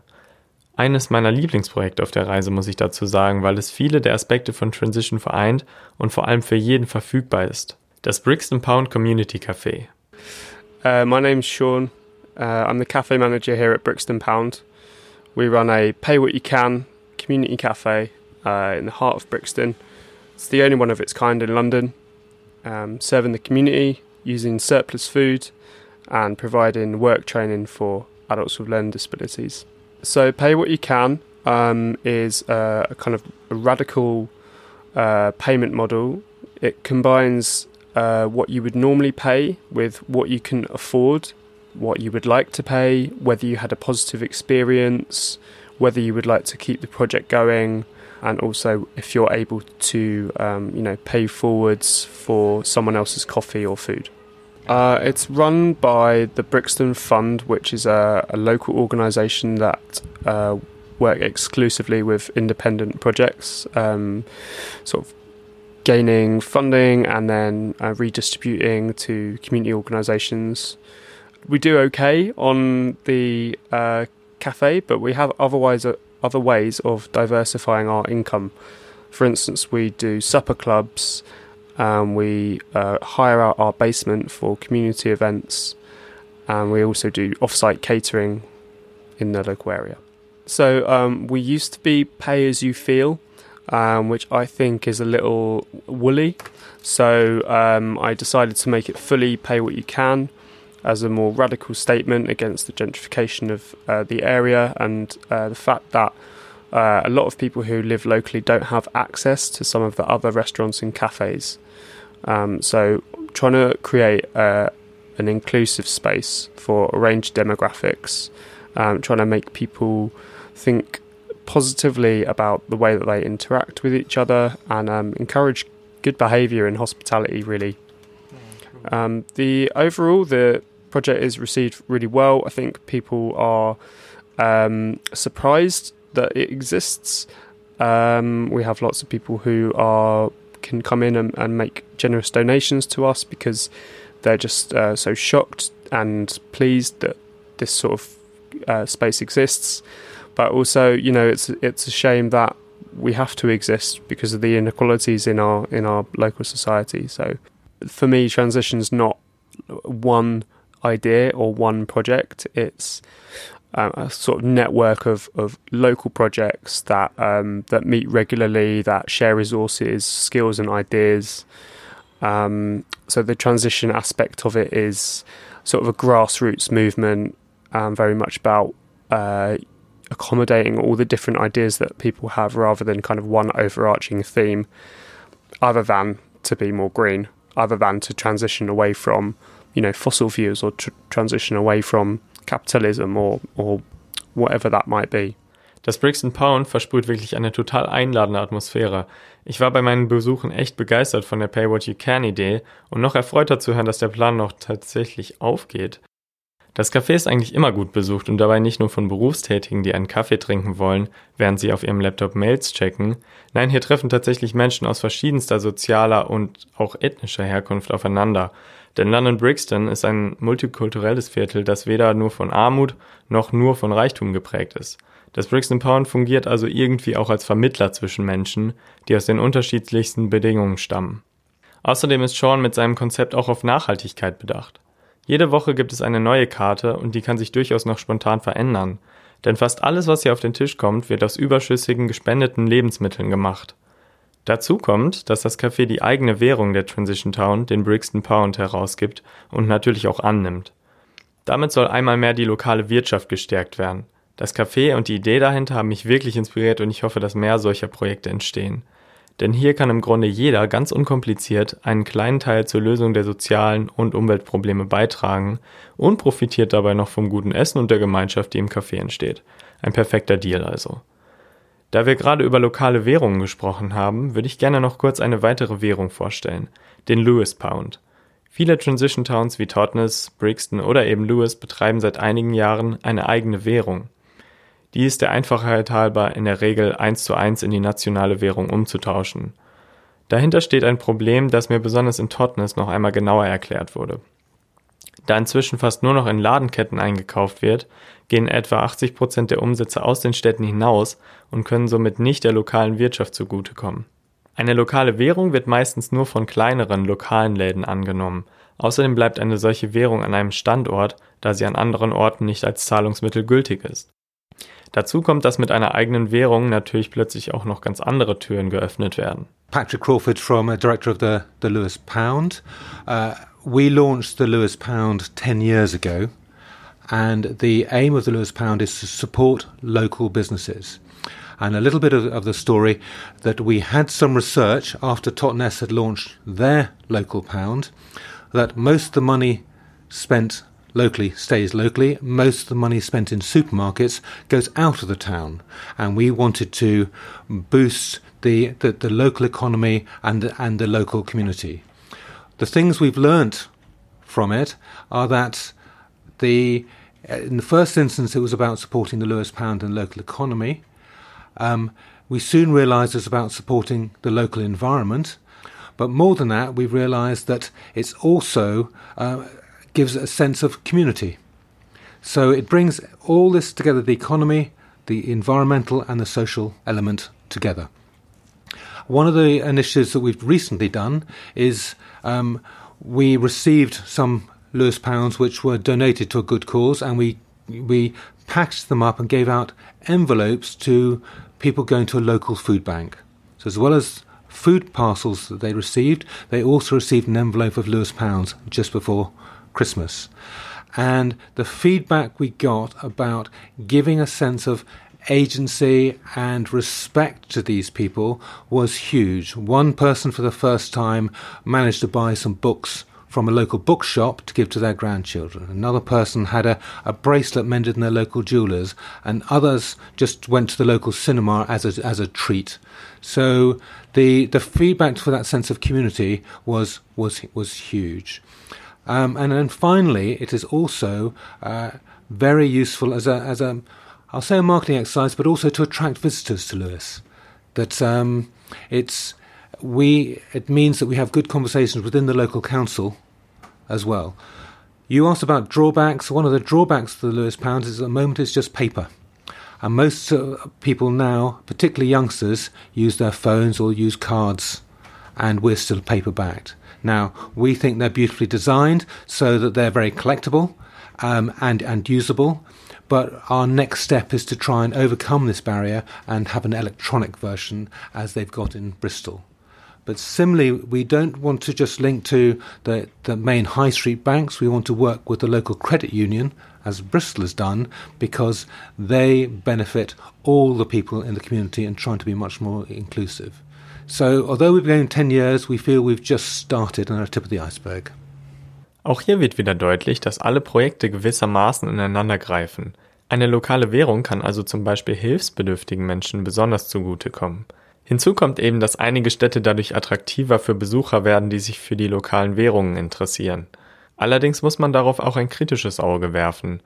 Eines meiner Lieblingsprojekte auf der Reise, muss ich dazu sagen, weil es viele der Aspekte von Transition vereint und vor allem für jeden verfügbar ist. Das Brixton Pound Community Café. Uh, my name's Sean. Uh, I'm the cafe manager here at Brixton Pound. We run a pay what you can community cafe uh, in the heart of Brixton. It's the only one of its kind in London, um, serving the community using surplus food and providing work training for adults with learning disabilities. So, pay what you can um, is a, kind of a radical uh, payment model. It combines uh, what you would normally pay with what you can afford, what you would like to pay, whether you had a positive experience, whether you would like to keep the project going, and also if you're able to, um, you know, pay forwards for someone else's coffee or food. Uh, it's run by the Brixton Fund, which is a, a local organisation that uh, work exclusively with independent projects, um, sort of gaining funding and then uh, redistributing to community organisations. We do okay on the uh, cafe, but we have otherwise uh, other ways of diversifying our income. For instance, we do supper clubs um, we uh, hire out our basement for community events, and we also do off-site catering in the local area. So um, we used to be pay as you feel, um, which I think is a little woolly. So um, I decided to make it fully pay what you can as a more radical statement against the gentrification of uh, the area and uh, the fact that uh, a lot of people who live locally don't have access to some of the other restaurants and cafes. Um, so, trying to create uh, an inclusive space for a range of demographics, um, trying to make people think positively about the way that they interact with each other and um, encourage good behaviour in hospitality, really. Um, the overall, the project is received really well. I think people are um, surprised that it exists. Um, we have lots of people who are can come in and, and make generous donations to us because they're just uh, so shocked and pleased that this sort of uh, space exists. But also, you know, it's it's a shame that we have to exist because of the inequalities in our in our local society. So, for me, transition's not one idea or one project. It's um, a sort of network of, of local projects that um, that meet regularly, that share resources, skills, and ideas. Um, so the transition aspect of it is sort of a grassroots movement, um, very much about uh, accommodating all the different ideas that people have, rather than kind of one overarching theme, other than to be more green, other than to transition away from you know fossil fuels or tr- transition away from capitalism or, or whatever that might be. Das Brixton Pound versprüht wirklich eine total einladende Atmosphäre. Ich war bei meinen Besuchen echt begeistert von der Pay What You Can Idee und noch erfreuter zu hören, dass der Plan noch tatsächlich aufgeht. Das Café ist eigentlich immer gut besucht und dabei nicht nur von Berufstätigen, die einen Kaffee trinken wollen, während sie auf ihrem Laptop Mails checken. Nein, hier treffen tatsächlich Menschen aus verschiedenster sozialer und auch ethnischer Herkunft aufeinander. Denn London Brixton ist ein multikulturelles Viertel, das weder nur von Armut noch nur von Reichtum geprägt ist. Das Brixton Pound fungiert also irgendwie auch als Vermittler zwischen Menschen, die aus den unterschiedlichsten Bedingungen stammen. Außerdem ist Sean mit seinem Konzept auch auf Nachhaltigkeit bedacht. Jede Woche gibt es eine neue Karte und die kann sich durchaus noch spontan verändern, denn fast alles, was hier auf den Tisch kommt, wird aus überschüssigen gespendeten Lebensmitteln gemacht. Dazu kommt, dass das Café die eigene Währung der Transition Town, den Brixton Pound, herausgibt und natürlich auch annimmt. Damit soll einmal mehr die lokale Wirtschaft gestärkt werden. Das Café und die Idee dahinter haben mich wirklich inspiriert und ich hoffe, dass mehr solcher Projekte entstehen. Denn hier kann im Grunde jeder ganz unkompliziert einen kleinen Teil zur Lösung der sozialen und Umweltprobleme beitragen und profitiert dabei noch vom guten Essen und der Gemeinschaft, die im Café entsteht. Ein perfekter Deal also. Da wir gerade über lokale Währungen gesprochen haben, würde ich gerne noch kurz eine weitere Währung vorstellen, den Lewis Pound. Viele Transition Towns wie Totnes, Brixton oder eben Lewis betreiben seit einigen Jahren eine eigene Währung. Die ist der Einfachheit halber in der Regel eins zu eins in die nationale Währung umzutauschen. Dahinter steht ein Problem, das mir besonders in Totnes noch einmal genauer erklärt wurde. Da inzwischen fast nur noch in Ladenketten eingekauft wird, gehen etwa 80 Prozent der Umsätze aus den Städten hinaus und können somit nicht der lokalen Wirtschaft zugutekommen. Eine lokale Währung wird meistens nur von kleineren lokalen Läden angenommen. Außerdem bleibt eine solche Währung an einem Standort, da sie an anderen Orten nicht als Zahlungsmittel gültig ist. Dazu kommt, dass mit einer eigenen Währung natürlich plötzlich auch noch ganz andere Türen geöffnet werden. Patrick Crawford from uh, director of the, the Lewis Pound. Uh, we launched the Lewis Pound 10 years ago and the aim of the Lewis Pound is to support local businesses. And a little bit of, of, the story that we had some research after Totnes had launched their local pound that most of the money spent locally stays locally. Most of the money spent in supermarkets goes out of the town, and we wanted to boost the, the, the local economy and the, and the local community. The things we've learnt from it are that the in the first instance it was about supporting the Lewis Pound and local economy. Um, we soon realised it's about supporting the local environment. But more than that, we realised that it's also uh, gives a sense of community. So it brings all this together the economy, the environmental, and the social element together. One of the initiatives that we've recently done is um, we received some Lewis pounds which were donated to a good cause, and we we packaged them up and gave out envelopes to people going to a local food bank. So as well as food parcels that they received, they also received an envelope of Lewis pounds just before Christmas. And the feedback we got about giving a sense of agency and respect to these people was huge. One person, for the first time, managed to buy some books from a local bookshop to give to their grandchildren. Another person had a, a bracelet mended in their local jeweller's, and others just went to the local cinema as a, as a treat. So the the feedback for that sense of community was was was huge. Um, and then finally, it is also uh, very useful as a, as a, I'll say a marketing exercise, but also to attract visitors to Lewis. That um, it's we it means that we have good conversations within the local council as well. You asked about drawbacks. One of the drawbacks to the Lewis Pounds is at the moment it's just paper. And most uh, people now, particularly youngsters, use their phones or use cards, and we're still paper backed. Now, we think they're beautifully designed so that they're very collectible um, and, and usable. But our next step is to try and overcome this barrier and have an electronic version as they've got in Bristol. But similarly, we don't want to just link to the, the main high street banks. We want to work with the local credit union, as Bristol has done, because they benefit all the people in the community and trying to be much more inclusive. So, although we've been going 10 years, we feel we've just started on the tip of the iceberg. Auch hier wird wieder deutlich, dass alle Projekte gewissermaßen ineinander greifen. Eine lokale Währung kann also zum Beispiel hilfsbedürftigen Menschen besonders zugutekommen. Hinzu kommt eben, dass einige Städte dadurch attraktiver für Besucher werden, die sich für die lokalen Währungen interessieren. Allerdings muss man darauf auch ein kritisches Auge werfen.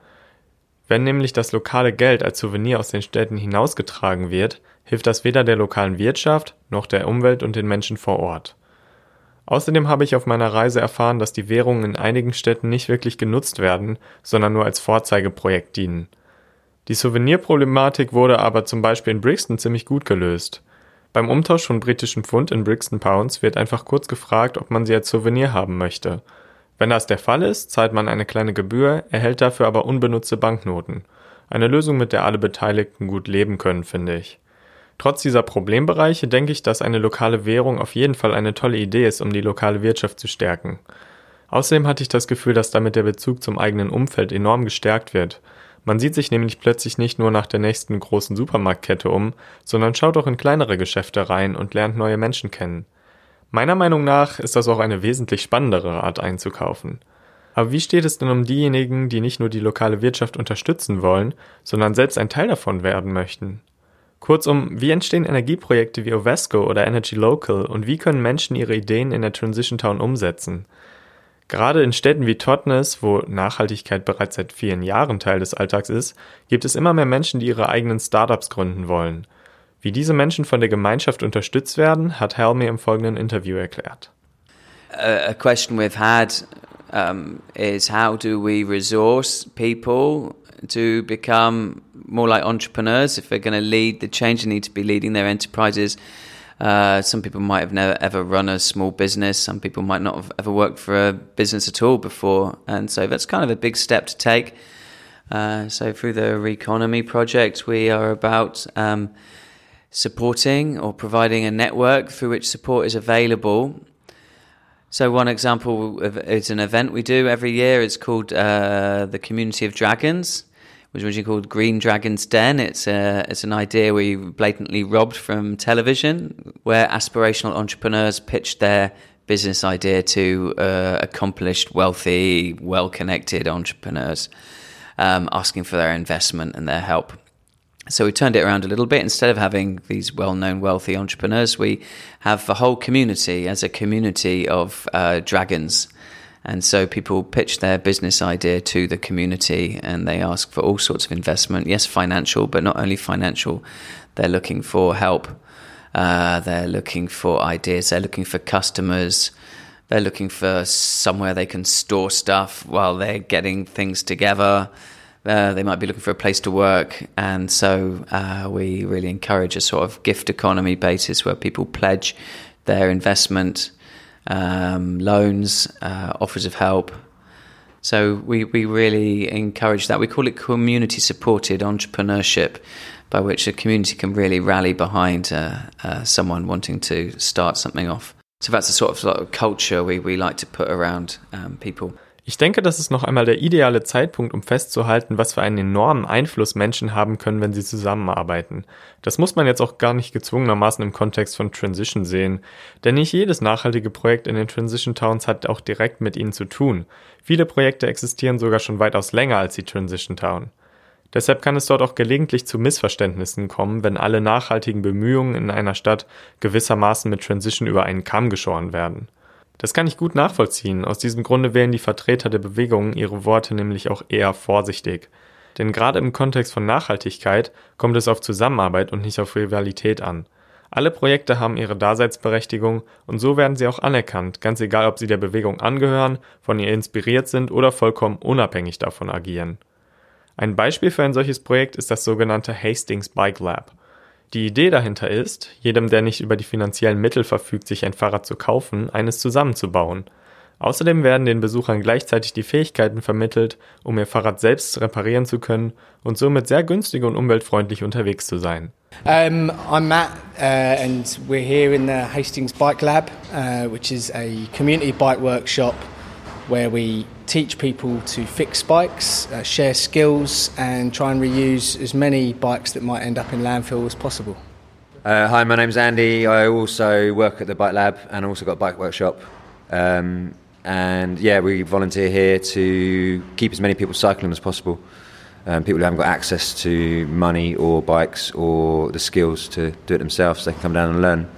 Wenn nämlich das lokale Geld als Souvenir aus den Städten hinausgetragen wird, hilft das weder der lokalen Wirtschaft noch der Umwelt und den Menschen vor Ort. Außerdem habe ich auf meiner Reise erfahren, dass die Währungen in einigen Städten nicht wirklich genutzt werden, sondern nur als Vorzeigeprojekt dienen. Die Souvenirproblematik wurde aber zum Beispiel in Brixton ziemlich gut gelöst. Beim Umtausch von britischen Pfund in Brixton Pounds wird einfach kurz gefragt, ob man sie als Souvenir haben möchte. Wenn das der Fall ist, zahlt man eine kleine Gebühr, erhält dafür aber unbenutzte Banknoten. Eine Lösung, mit der alle Beteiligten gut leben können, finde ich. Trotz dieser Problembereiche denke ich, dass eine lokale Währung auf jeden Fall eine tolle Idee ist, um die lokale Wirtschaft zu stärken. Außerdem hatte ich das Gefühl, dass damit der Bezug zum eigenen Umfeld enorm gestärkt wird. Man sieht sich nämlich plötzlich nicht nur nach der nächsten großen Supermarktkette um, sondern schaut auch in kleinere Geschäfte rein und lernt neue Menschen kennen. Meiner Meinung nach ist das auch eine wesentlich spannendere Art einzukaufen. Aber wie steht es denn um diejenigen, die nicht nur die lokale Wirtschaft unterstützen wollen, sondern selbst ein Teil davon werden möchten? Kurzum, wie entstehen Energieprojekte wie Ovesco oder Energy Local und wie können Menschen ihre Ideen in der Transition Town umsetzen? Gerade in Städten wie Totnes, wo Nachhaltigkeit bereits seit vielen Jahren Teil des Alltags ist, gibt es immer mehr Menschen, die ihre eigenen Startups gründen wollen. Wie diese Menschen von der Gemeinschaft unterstützt werden, hat Hal mir im folgenden Interview erklärt. A, question we've had um, is how do we resource people to become more like entrepreneurs if they're going to lead the change they need to be leading their enterprises uh, some people might have never ever run a small business. Some people might not have ever worked for a business at all before, and so that's kind of a big step to take. Uh, so through the Reconomy project, we are about um, supporting or providing a network through which support is available. So one example is an event we do every year. It's called uh, the Community of Dragons, is originally called Green Dragon's Den. It's a, it's an idea we blatantly robbed from television, where aspirational entrepreneurs pitched their business idea to uh, accomplished, wealthy, well-connected entrepreneurs, um, asking for their investment and their help. So we turned it around a little bit. Instead of having these well-known wealthy entrepreneurs, we have the whole community as a community of uh, dragons. And so people pitch their business idea to the community and they ask for all sorts of investment. Yes, financial, but not only financial. They're looking for help. Uh, they're looking for ideas. They're looking for customers. They're looking for somewhere they can store stuff while they're getting things together. Uh, they might be looking for a place to work, and so uh, we really encourage a sort of gift economy basis where people pledge their investment, um, loans, uh, offers of help. So we, we really encourage that. We call it community supported entrepreneurship, by which a community can really rally behind uh, uh, someone wanting to start something off. So that's the sort of, sort of culture we, we like to put around um, people. Ich denke, das ist noch einmal der ideale Zeitpunkt, um festzuhalten, was für einen enormen Einfluss Menschen haben können, wenn sie zusammenarbeiten. Das muss man jetzt auch gar nicht gezwungenermaßen im Kontext von Transition sehen, denn nicht jedes nachhaltige Projekt in den Transition Towns hat auch direkt mit ihnen zu tun. Viele Projekte existieren sogar schon weitaus länger als die Transition Town. Deshalb kann es dort auch gelegentlich zu Missverständnissen kommen, wenn alle nachhaltigen Bemühungen in einer Stadt gewissermaßen mit Transition über einen Kamm geschoren werden. Das kann ich gut nachvollziehen. Aus diesem Grunde wählen die Vertreter der Bewegung ihre Worte nämlich auch eher vorsichtig. Denn gerade im Kontext von Nachhaltigkeit kommt es auf Zusammenarbeit und nicht auf Rivalität an. Alle Projekte haben ihre Daseinsberechtigung und so werden sie auch anerkannt, ganz egal ob sie der Bewegung angehören, von ihr inspiriert sind oder vollkommen unabhängig davon agieren. Ein Beispiel für ein solches Projekt ist das sogenannte Hastings Bike Lab. Die Idee dahinter ist, jedem, der nicht über die finanziellen Mittel verfügt, sich ein Fahrrad zu kaufen, eines zusammenzubauen. Außerdem werden den Besuchern gleichzeitig die Fähigkeiten vermittelt, um ihr Fahrrad selbst reparieren zu können und somit sehr günstig und umweltfreundlich unterwegs zu sein. Um, I'm Matt, uh, and we're here in the Hastings Bike Lab, uh, which is a community bike workshop where we teach people to fix bikes, uh, share skills, and try and reuse as many bikes that might end up in landfill as possible. Uh, hi, my name's Andy. I also work at the Bike Lab and also got a bike workshop. Um, and yeah, we volunteer here to keep as many people cycling as possible. um, people who haven't got access to money or bikes or the skills to do it themselves. They can come down and learn.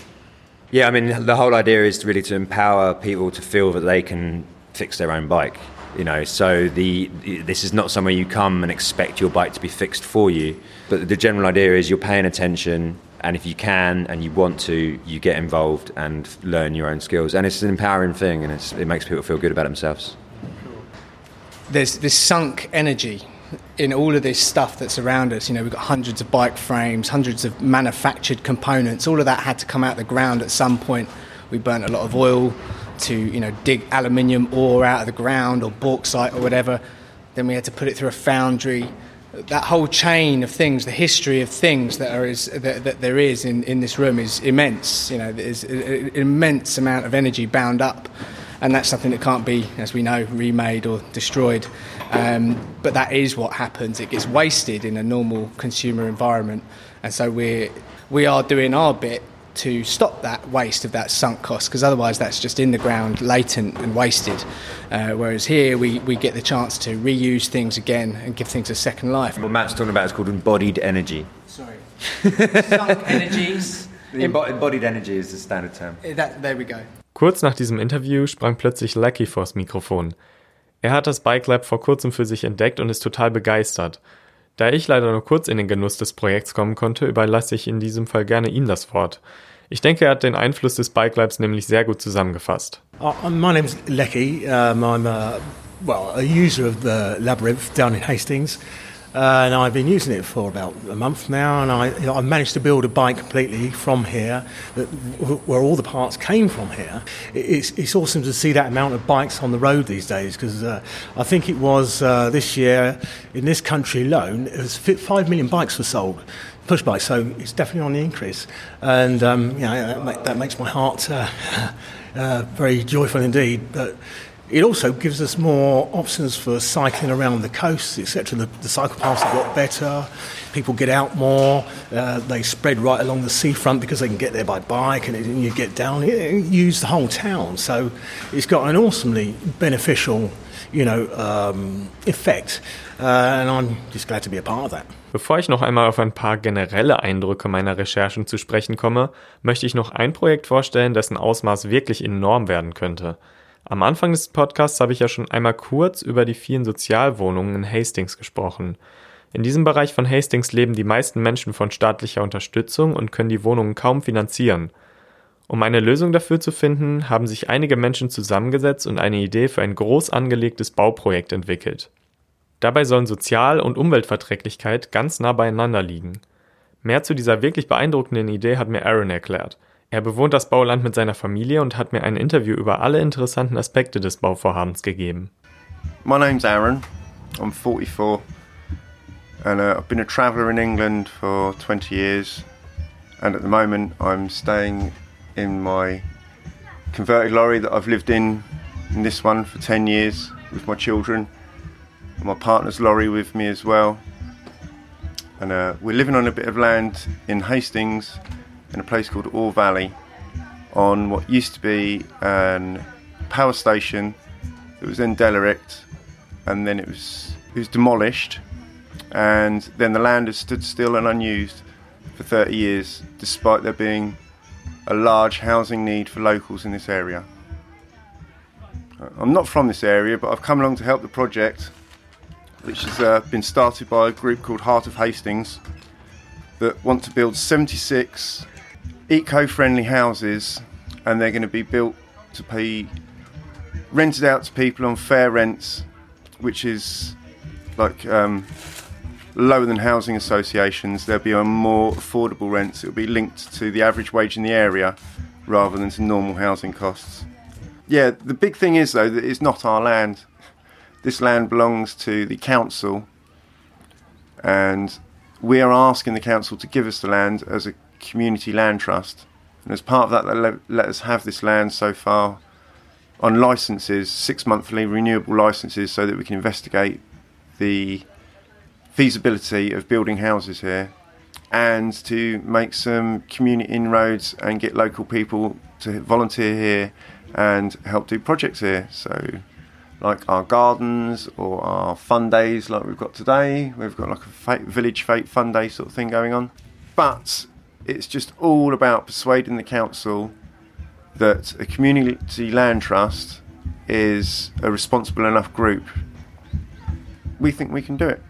Yeah, I mean, the whole idea is really to empower people to feel that they can fix their own bike. You know, so the this is not somewhere you come and expect your bike to be fixed for you. But the general idea is you're paying attention, and if you can and you want to, you get involved and learn your own skills. And it's an empowering thing, and it makes people feel good about themselves. There's this sunk energy in all of this stuff that's around us. You know, we've got hundreds of bike frames, hundreds of manufactured components. All of that had to come out of the ground at some point. We burnt a lot of oil to, you know, dig aluminium ore out of the ground or bauxite or whatever. Then we had to put it through a foundry. That whole chain of things, the history of things that, are is, that, that there is in, in this room is immense. You know, there's an immense amount of energy bound up and that's something that can't be, as we know, remade or destroyed. Um, but that is what happens. It gets wasted in a normal consumer environment, and so we we are doing our bit to stop that waste of that sunk cost because otherwise that's just in the ground latent and wasted. Uh, whereas here we, we get the chance to reuse things again and give things a second life. What matt's talking about is called embodied energy. Sorry. Sunk *laughs* energies. Embodied energy is the standard term. That, there we go. Kurz nach diesem Interview sprang plötzlich Lucky vors Mikrofon. Er hat das Bike Lab vor kurzem für sich entdeckt und ist total begeistert. Da ich leider nur kurz in den Genuss des Projekts kommen konnte, überlasse ich in diesem Fall gerne ihm das Wort. Ich denke, er hat den Einfluss des Bike Labs nämlich sehr gut zusammengefasst. Uh, my name's Lecky. Um, I'm a, well, a user of the Labyrinth down in Hastings. Uh, and I've been using it for about a month now, and I, I managed to build a bike completely from here, that, where all the parts came from here. It's, it's awesome to see that amount of bikes on the road these days, because uh, I think it was uh, this year in this country alone, it was five million bikes were sold, push bikes. So it's definitely on the increase, and um, you know, that, that, makes my heart uh, *laughs* uh, very joyful indeed. But it also gives us more options for cycling around the coast, etc. The, the cycle paths have got better. People get out more. Uh, they spread right along the seafront because they can get there by bike, and, and you get down. You use the whole town, so it's got an awesomely beneficial, you know, um, effect. Uh, and I'm just glad to be a part of that. Bevor ich noch einmal auf ein paar generelle Eindrücke meiner Recherchen zu sprechen komme, möchte ich noch ein Projekt vorstellen, dessen Ausmaß wirklich enorm werden könnte. Am Anfang des Podcasts habe ich ja schon einmal kurz über die vielen Sozialwohnungen in Hastings gesprochen. In diesem Bereich von Hastings leben die meisten Menschen von staatlicher Unterstützung und können die Wohnungen kaum finanzieren. Um eine Lösung dafür zu finden, haben sich einige Menschen zusammengesetzt und eine Idee für ein groß angelegtes Bauprojekt entwickelt. Dabei sollen Sozial- und Umweltverträglichkeit ganz nah beieinander liegen. Mehr zu dieser wirklich beeindruckenden Idee hat mir Aaron erklärt. Er bewohnt das Bauland mit seiner Familie und hat mir ein Interview über alle interessanten Aspekte des Bauvorhabens gegeben. My name's Aaron. I'm 44 and uh, I've been a traveller in England for 20 years and at the moment I'm staying in my converted lorry that I've lived in in this one for 10 years with my children. My partner's lorry with me as well. And uh, we're living on a bit of land in Hastings in a place called Ore Valley on what used to be a power station that was then derelict and then it was it was demolished and then the land has stood still and unused for 30 years despite there being a large housing need for locals in this area. I'm not from this area but I've come along to help the project which has uh, been started by a group called Heart of Hastings that want to build 76 eco-friendly houses, and they're going to be built to be rented out to people on fair rents, which is like um, lower than housing associations. They'll be on more affordable rents. It'll be linked to the average wage in the area rather than to normal housing costs. Yeah, the big thing is though that it's not our land. This land belongs to the council, and we are asking the council to give us the land as a community land trust. And as part of that, they let, let us have this land so far on licenses, six monthly renewable licenses, so that we can investigate the feasibility of building houses here and to make some community inroads and get local people to volunteer here and help do projects here. So like our gardens or our fun days like we've got today. We've got like a fate, village fate fun day sort of thing going on. But it's just all about persuading the council that a community land trust is a responsible enough group. We think we can do it.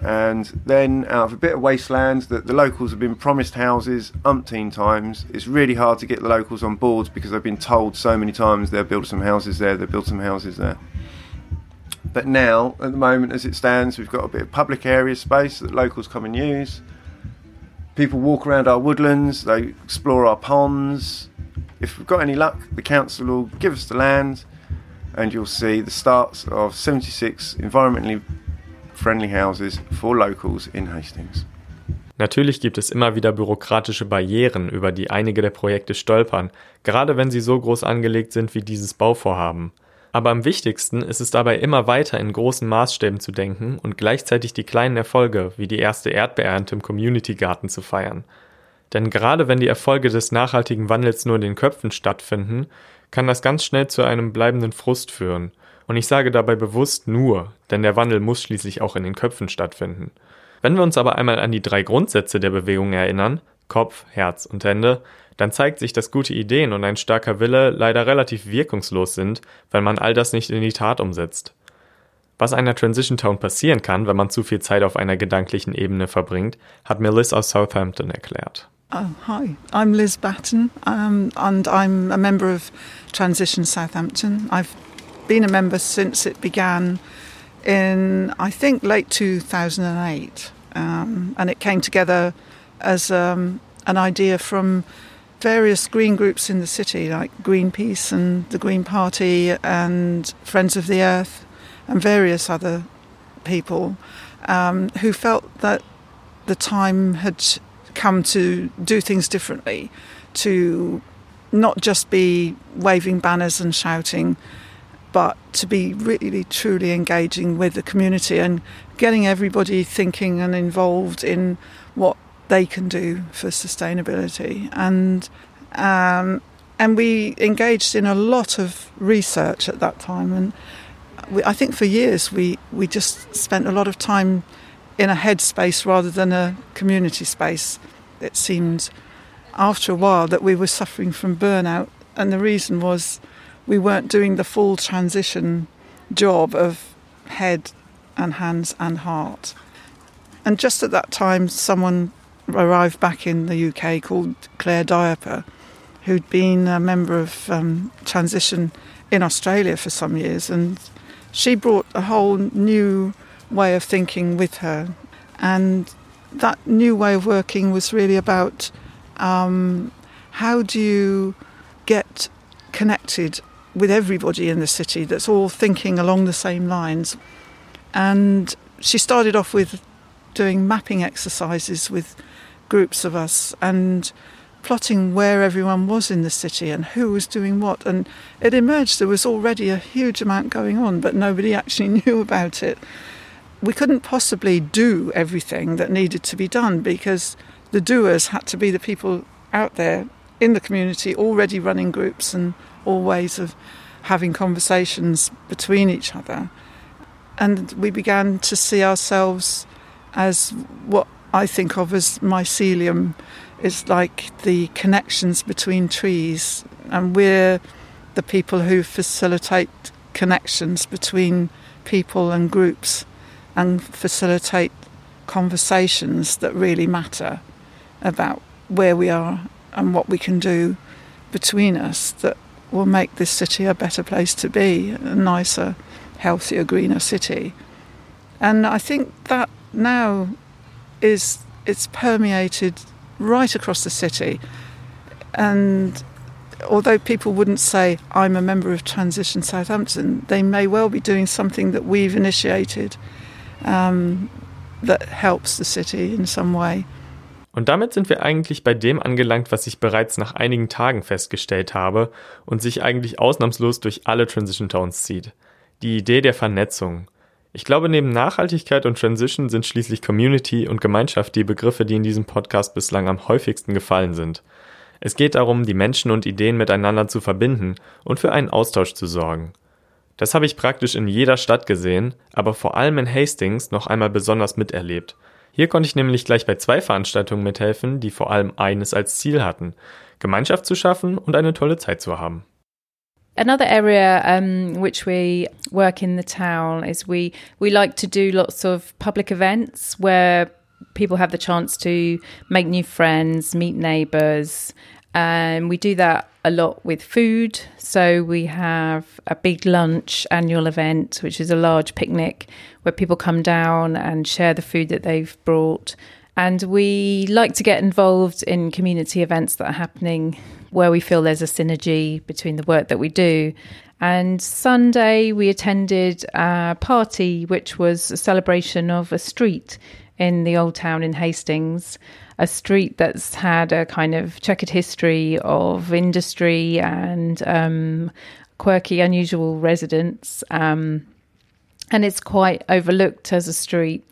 And then, out of a bit of wasteland that the locals have been promised houses umpteen times, it's really hard to get the locals on board because they've been told so many times they'll build some houses there, they'll build some houses there. But now, at the moment, as it stands, we've got a bit of public area space that locals come and use. People walk around our woodlands, they explore our ponds. If we've got any luck, the council will give us the land, and you'll see the starts of 76 environmentally friendly houses for locals in Hastings. Natürlich gibt es immer wieder bürokratische Barrieren, über die einige der Projekte stolpern, gerade wenn sie so groß angelegt sind wie dieses Bauvorhaben. Aber am wichtigsten ist es dabei immer weiter in großen Maßstäben zu denken und gleichzeitig die kleinen Erfolge wie die erste Erdbeernte im Community Garten zu feiern. Denn gerade wenn die Erfolge des nachhaltigen Wandels nur in den Köpfen stattfinden, kann das ganz schnell zu einem bleibenden Frust führen. Und ich sage dabei bewusst nur, denn der Wandel muss schließlich auch in den Köpfen stattfinden. Wenn wir uns aber einmal an die drei Grundsätze der Bewegung erinnern, Kopf, Herz und Hände, dann zeigt sich, dass gute Ideen und ein starker Wille leider relativ wirkungslos sind, wenn man all das nicht in die Tat umsetzt. Was einer Transition Town passieren kann, wenn man zu viel Zeit auf einer gedanklichen Ebene verbringt, hat mir Liz aus Southampton erklärt. Oh, hi, I'm Liz Batten, um, and I'm a member of Transition Southampton. I've been a member since it began in, I think, late 2008, um, and it came together as um, an idea from various green groups in the city, like Greenpeace and the Green Party and Friends of the Earth, and various other people um, who felt that the time had come to do things differently, to not just be waving banners and shouting, but to be really truly engaging with the community and getting everybody thinking and involved in what they can do for sustainability. And um, and we engaged in a lot of research at that time. And we, I think for years we, we just spent a lot of time in a headspace rather than a community space. It seemed after a while that we were suffering from burnout, and the reason was we weren't doing the full transition job of head and hands and heart. And just at that time, someone arrived back in the UK called Claire Diaper, who'd been a member of um, Transition in Australia for some years, and she brought a whole new way of thinking with her. And that new way of working was really about um, how do you get connected with everybody in the city that's all thinking along the same lines. And she started off with doing mapping exercises with groups of us and plotting where everyone was in the city and who was doing what. And it emerged there was already a huge amount going on, but nobody actually *laughs* knew about it. We couldn't possibly do everything that needed to be done because the doers had to be the people out there in the community already running groups and all ways of having conversations between each other. And we began to see ourselves as what I think of as mycelium is like the connections between trees, and we're the people who facilitate connections between people and groups and facilitate conversations that really matter about where we are and what we can do between us that will make this city a better place to be, a nicer, healthier, greener city. And I think that now is it's permeated right across the city. And although people wouldn't say, I'm a member of Transition Southampton, they may well be doing something that we've initiated um, that helps the city in some way. Und damit sind wir eigentlich bei dem angelangt, was ich bereits nach einigen Tagen festgestellt habe und sich eigentlich ausnahmslos durch alle Transition Towns zieht. Die Idee der Vernetzung. Ich glaube, neben Nachhaltigkeit und Transition sind schließlich Community und Gemeinschaft die Begriffe, die in diesem Podcast bislang am häufigsten gefallen sind. Es geht darum, die Menschen und Ideen miteinander zu verbinden und für einen Austausch zu sorgen. Das habe ich praktisch in jeder Stadt gesehen, aber vor allem in Hastings noch einmal besonders miterlebt. Hier konnte ich nämlich gleich bei zwei Veranstaltungen mithelfen, die vor allem eines als Ziel hatten, Gemeinschaft zu schaffen und eine tolle Zeit zu haben. Another area um, which we work in the town is we we like to do lots of public events where people have the chance to make new friends, meet neighbours, and we do that a lot with food. So we have a big lunch annual event, which is a large picnic where people come down and share the food that they've brought. And we like to get involved in community events that are happening where we feel there's a synergy between the work that we do. And Sunday, we attended a party which was a celebration of a street in the old town in Hastings, a street that's had a kind of checkered history of industry and um, quirky, unusual residents. Um, and it's quite overlooked as a street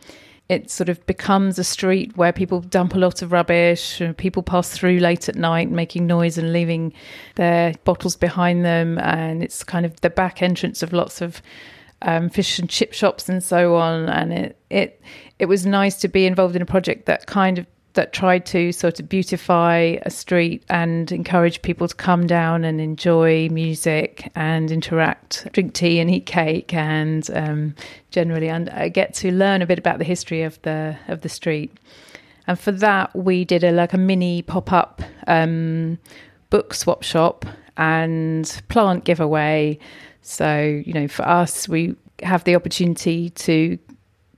it sort of becomes a street where people dump a lot of rubbish. People pass through late at night, making noise and leaving their bottles behind them. And it's kind of the back entrance of lots of um, fish and chip shops and so on. And it it it was nice to be involved in a project that kind of that tried to sort of beautify a street and encourage people to come down and enjoy music and interact, drink tea and eat cake, and um, generally and uh, get to learn a bit about the history of the of the street. And for that, we did a like a mini pop up um, book swap shop and plant giveaway. So you know, for us, we have the opportunity to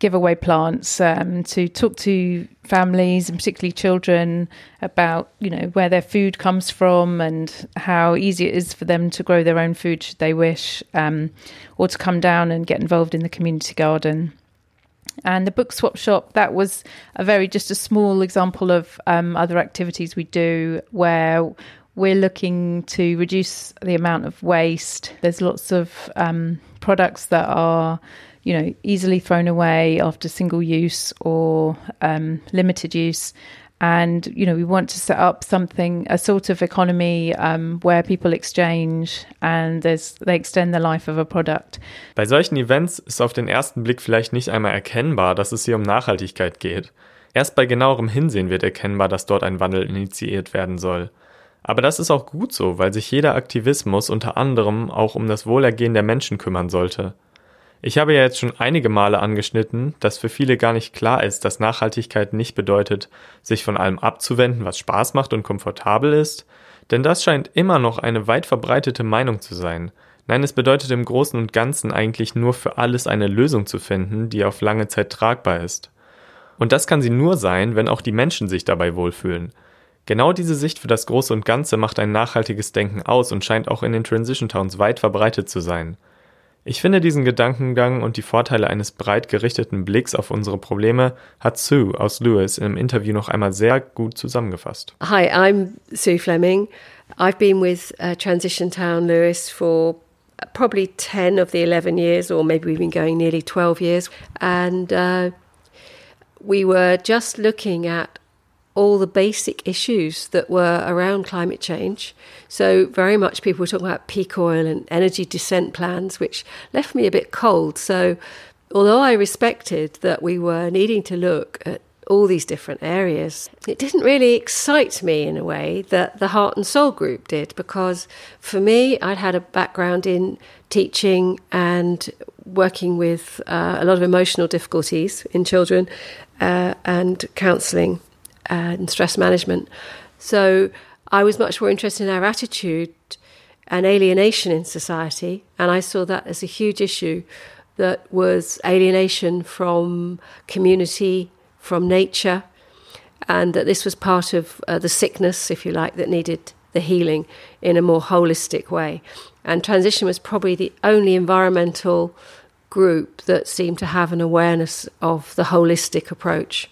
give away plants, um, to talk to families and particularly children about you know where their food comes from and how easy it is for them to grow their own food should they wish, um, or to come down and get involved in the community garden. And the book swap shop that was a very just a small example of um, other activities we do where we're looking to reduce the amount of waste. There's lots of um, products that are you know, easily thrown away after single use or um, limited use. And, you know, we want to set up something, a sort of economy um, where people exchange and they extend the life of a product. Bei solchen Events ist auf den ersten Blick vielleicht nicht einmal erkennbar, dass es hier um Nachhaltigkeit geht. Erst bei genauerem Hinsehen wird erkennbar, dass dort ein Wandel initiiert werden soll. Aber das ist auch gut so, weil sich jeder Aktivismus unter anderem auch um das Wohlergehen der Menschen kümmern sollte. Ich habe ja jetzt schon einige Male angeschnitten, dass für viele gar nicht klar ist, dass Nachhaltigkeit nicht bedeutet, sich von allem abzuwenden, was Spaß macht und komfortabel ist, denn das scheint immer noch eine weit verbreitete Meinung zu sein. Nein, es bedeutet im Großen und Ganzen eigentlich nur für alles eine Lösung zu finden, die auf lange Zeit tragbar ist. Und das kann sie nur sein, wenn auch die Menschen sich dabei wohlfühlen. Genau diese Sicht für das Große und Ganze macht ein nachhaltiges Denken aus und scheint auch in den Transition Towns weit verbreitet zu sein. Ich finde diesen Gedankengang und die Vorteile eines breit gerichteten Blicks auf unsere Probleme hat Sue aus Lewis im Interview noch einmal sehr gut zusammengefasst. Hi, I'm Sue Fleming. I've been with uh, Transition Town Lewis for probably 10 of the 11 years, or maybe we've been going nearly 12 years. And uh, we were just looking at all the basic issues that were around climate change. So, very much people were talking about peak oil and energy descent plans, which left me a bit cold. So, although I respected that we were needing to look at all these different areas, it didn't really excite me in a way that the Heart and Soul group did, because for me, I'd had a background in teaching and working with uh, a lot of emotional difficulties in children uh, and counselling and stress management. So I was much more interested in our attitude and alienation in society, and I saw that as a huge issue that was alienation from community, from nature, and that this was part of uh, the sickness, if you like, that needed the healing in a more holistic way. And transition was probably the only environmental group that seemed to have an awareness of the holistic approach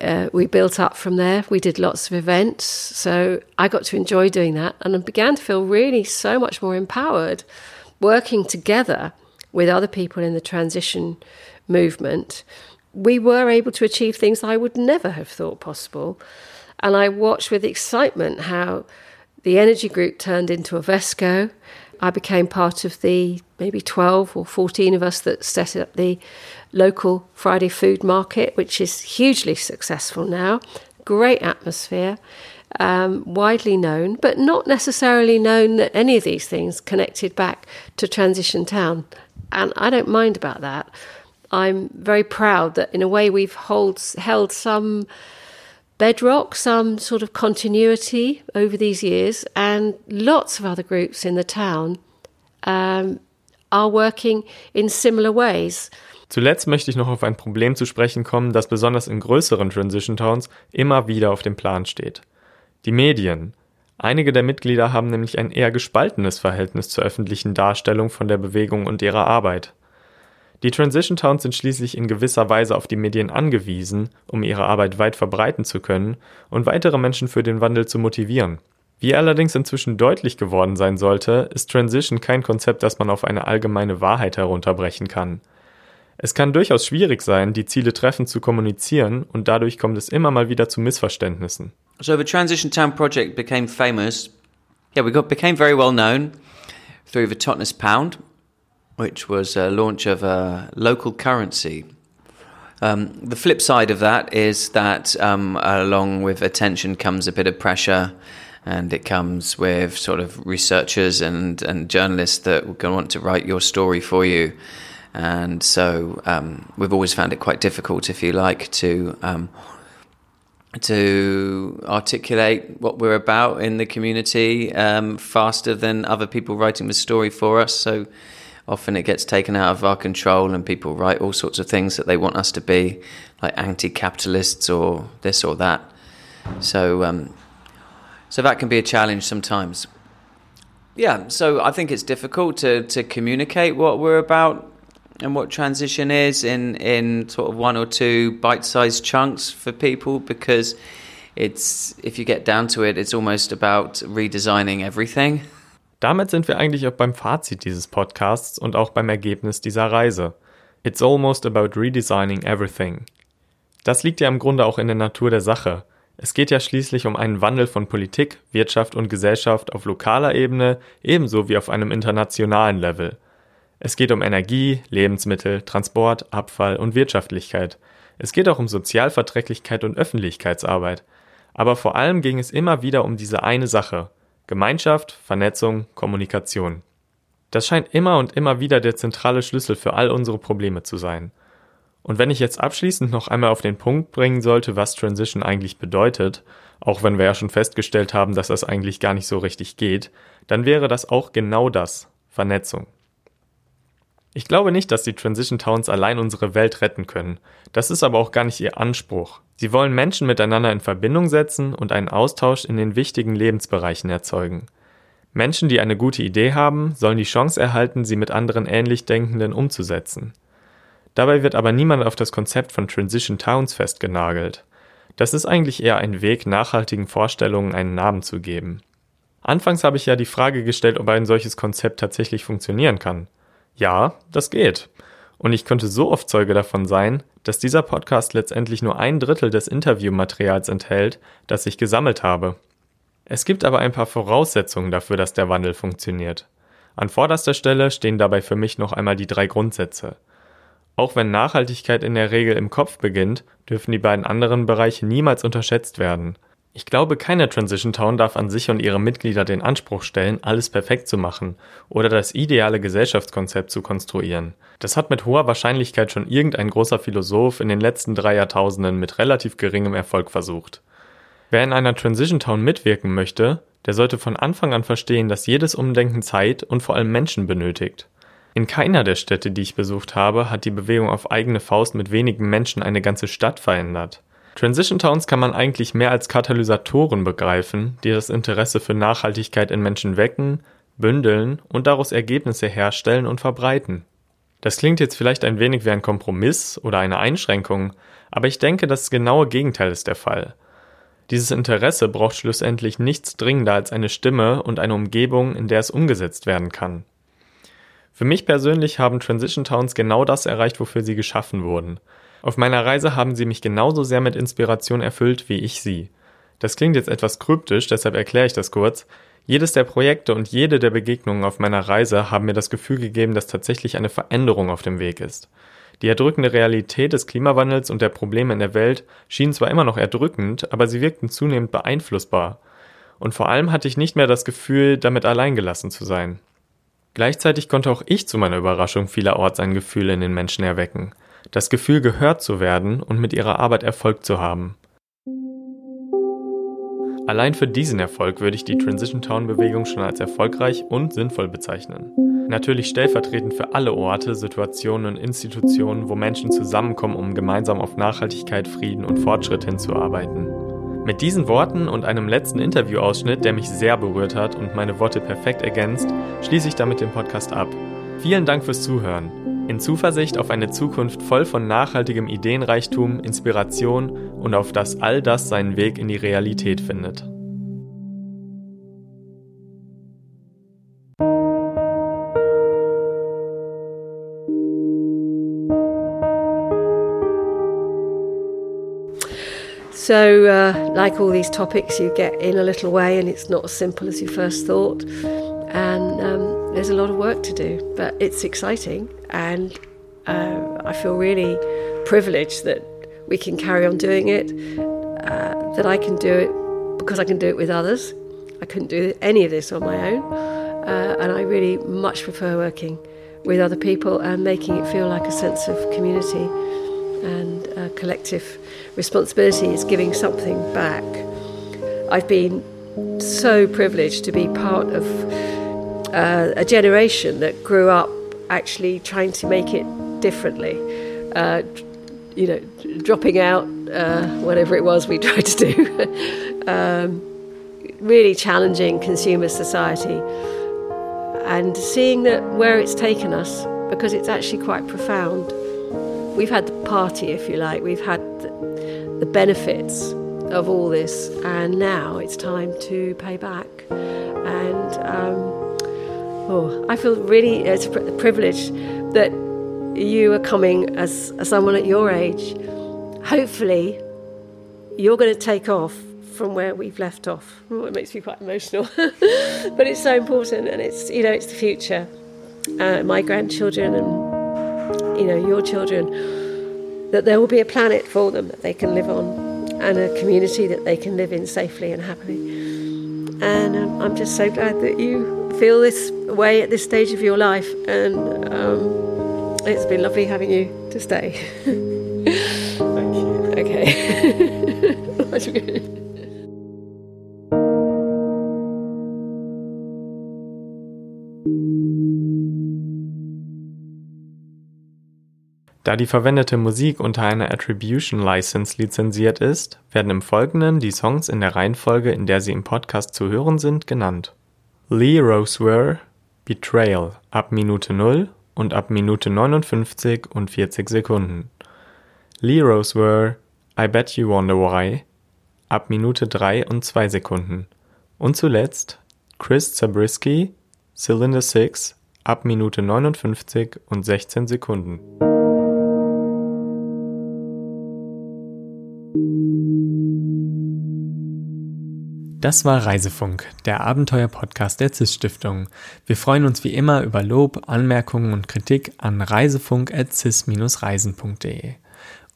uh, we built up from there. We did lots of events. So I got to enjoy doing that and I began to feel really so much more empowered working together with other people in the transition movement. We were able to achieve things I would never have thought possible. And I watched with excitement how the energy group turned into a Vesco I became part of the maybe 12 or 14 of us that set up the local Friday food market, which is hugely successful now. Great atmosphere, um, widely known, but not necessarily known that any of these things connected back to Transition Town. And I don't mind about that. I'm very proud that, in a way, we've held some bedrock, some sort of continuity over these years, and lots of other groups in the town um, are working in similar ways. Zuletzt möchte ich noch auf ein Problem zu sprechen kommen, das besonders in größeren Transition Towns immer wieder auf dem Plan steht. Die Medien. Einige der Mitglieder haben nämlich ein eher gespaltenes Verhältnis zur öffentlichen Darstellung von der Bewegung und ihrer Arbeit. Die Transition Towns sind schließlich in gewisser Weise auf die Medien angewiesen, um ihre Arbeit weit verbreiten zu können und weitere Menschen für den Wandel zu motivieren. Wie allerdings inzwischen deutlich geworden sein sollte, ist Transition kein Konzept, das man auf eine allgemeine Wahrheit herunterbrechen kann. Es kann durchaus schwierig sein, die Ziele treffend zu kommunizieren und dadurch kommt es immer mal wieder zu Missverständnissen. So the Transition Town project became famous. Yeah, we got became very well known through the Totnes Pound, which was a launch of a local currency. Um, the flip side of that is that um, along with attention comes a bit of pressure, and it comes with sort of researchers and, and journalists that want to write your story for you. And so um, we've always found it quite difficult, if you like, to um, to articulate what we're about in the community um, faster than other people writing the story for us. So often it gets taken out of our control, and people write all sorts of things that they want us to be, like anti-capitalists or this or that. So, um, so that can be a challenge sometimes. Yeah, so I think it's difficult to to communicate what we're about and what transition is in in sort of one or two bite-sized chunks for people because it's if you get down to it, it's almost about redesigning everything. Damit sind wir eigentlich auch beim Fazit dieses Podcasts und auch beim Ergebnis dieser Reise. It's almost about redesigning everything. Das liegt ja im Grunde auch in der Natur der Sache. Es geht ja schließlich um einen Wandel von Politik, Wirtschaft und Gesellschaft auf lokaler Ebene ebenso wie auf einem internationalen Level. Es geht um Energie, Lebensmittel, Transport, Abfall und Wirtschaftlichkeit. Es geht auch um Sozialverträglichkeit und Öffentlichkeitsarbeit. Aber vor allem ging es immer wieder um diese eine Sache, Gemeinschaft, Vernetzung, Kommunikation. Das scheint immer und immer wieder der zentrale Schlüssel für all unsere Probleme zu sein. Und wenn ich jetzt abschließend noch einmal auf den Punkt bringen sollte, was Transition eigentlich bedeutet, auch wenn wir ja schon festgestellt haben, dass das eigentlich gar nicht so richtig geht, dann wäre das auch genau das, Vernetzung. Ich glaube nicht, dass die Transition Towns allein unsere Welt retten können. Das ist aber auch gar nicht ihr Anspruch. Sie wollen Menschen miteinander in Verbindung setzen und einen Austausch in den wichtigen Lebensbereichen erzeugen. Menschen, die eine gute Idee haben, sollen die Chance erhalten, sie mit anderen ähnlich Denkenden umzusetzen. Dabei wird aber niemand auf das Konzept von Transition Towns festgenagelt. Das ist eigentlich eher ein Weg, nachhaltigen Vorstellungen einen Namen zu geben. Anfangs habe ich ja die Frage gestellt, ob ein solches Konzept tatsächlich funktionieren kann. Ja, das geht. Und ich könnte so oft Zeuge davon sein, dass dieser Podcast letztendlich nur ein Drittel des Interviewmaterials enthält, das ich gesammelt habe. Es gibt aber ein paar Voraussetzungen dafür, dass der Wandel funktioniert. An vorderster Stelle stehen dabei für mich noch einmal die drei Grundsätze. Auch wenn Nachhaltigkeit in der Regel im Kopf beginnt, dürfen die beiden anderen Bereiche niemals unterschätzt werden. Ich glaube, keine Transition Town darf an sich und ihre Mitglieder den Anspruch stellen, alles perfekt zu machen oder das ideale Gesellschaftskonzept zu konstruieren. Das hat mit hoher Wahrscheinlichkeit schon irgendein großer Philosoph in den letzten drei Jahrtausenden mit relativ geringem Erfolg versucht. Wer in einer Transition Town mitwirken möchte, der sollte von Anfang an verstehen, dass jedes Umdenken Zeit und vor allem Menschen benötigt. In keiner der Städte, die ich besucht habe, hat die Bewegung auf eigene Faust mit wenigen Menschen eine ganze Stadt verändert. Transition Towns kann man eigentlich mehr als Katalysatoren begreifen, die das Interesse für Nachhaltigkeit in Menschen wecken, bündeln und daraus Ergebnisse herstellen und verbreiten. Das klingt jetzt vielleicht ein wenig wie ein Kompromiss oder eine Einschränkung, aber ich denke, das genaue Gegenteil ist der Fall. Dieses Interesse braucht schlussendlich nichts dringender als eine Stimme und eine Umgebung, in der es umgesetzt werden kann. Für mich persönlich haben Transition Towns genau das erreicht, wofür sie geschaffen wurden – auf meiner Reise haben sie mich genauso sehr mit Inspiration erfüllt wie ich sie. Das klingt jetzt etwas kryptisch, deshalb erkläre ich das kurz. Jedes der Projekte und jede der Begegnungen auf meiner Reise haben mir das Gefühl gegeben, dass tatsächlich eine Veränderung auf dem Weg ist. Die erdrückende Realität des Klimawandels und der Probleme in der Welt schien zwar immer noch erdrückend, aber sie wirkten zunehmend beeinflussbar. Und vor allem hatte ich nicht mehr das Gefühl, damit alleingelassen zu sein. Gleichzeitig konnte auch ich zu meiner Überraschung vielerorts ein Gefühl in den Menschen erwecken. Das Gefühl, gehört zu werden und mit ihrer Arbeit Erfolg zu haben. Allein für diesen Erfolg würde ich die Transition Town Bewegung schon als erfolgreich und sinnvoll bezeichnen. Natürlich stellvertretend für alle Orte, Situationen und Institutionen, wo Menschen zusammenkommen, um gemeinsam auf Nachhaltigkeit, Frieden und Fortschritt hinzuarbeiten. Mit diesen Worten und einem letzten Interviewausschnitt, der mich sehr berührt hat und meine Worte perfekt ergänzt, schließe ich damit den Podcast ab. Vielen Dank fürs Zuhören. In Zuversicht auf eine Zukunft voll von nachhaltigem Ideenreichtum, Inspiration und auf dass all das seinen Weg in die Realität findet. So, uh, like all these topics, you get in a little way, and it's not as simple as you first thought. And there's a lot of work to do, but it's exciting, and uh, I feel really privileged that we can carry on doing it, uh, that I can do it because I can do it with others. I couldn't do any of this on my own, uh, and I really much prefer working with other people and making it feel like a sense of community and uh, collective responsibility is giving something back. I've been so privileged to be part of uh, a generation that grew up actually trying to make it differently. Uh, you know, dropping out, uh, whatever it was we *laughs* tried to do. *laughs* um, really challenging consumer society and seeing that where it's taken us, because it's actually quite profound. We've had the party, if you like, we've had the, benefits of all this, and now it's time to pay back. And um, oh, I feel really it's a privilege that you are coming as, as someone at your age. Hopefully, you're going to take off from where we've left off. It makes me quite emotional, *laughs* but it's so important, and it's you know it's the future. Uh, my grandchildren and you know, your children, that there will be a planet for them that they can live on and a community that they can live in safely and happily. And um, I'm just so glad that you feel this way at this stage of your life. And um, it's been lovely having you to stay. Thank you. Okay. Da die verwendete Musik unter einer Attribution License lizenziert ist, werden im Folgenden die Songs in der Reihenfolge, in der sie im Podcast zu hören sind, genannt: Lee Rosewere Betrayal ab Minute 0 und ab Minute 59 und 40 Sekunden. Lee Rosewere I Bet You Wonder Why ab Minute 3 und 2 Sekunden. Und zuletzt Chris Zabriskie Cylinder 6 ab Minute 59 und 16 Sekunden. Das war Reisefunk, der Abenteuer-Podcast der CIS-Stiftung. Wir freuen uns wie immer über Lob, Anmerkungen und Kritik an reisefunk.cis-reisen.de.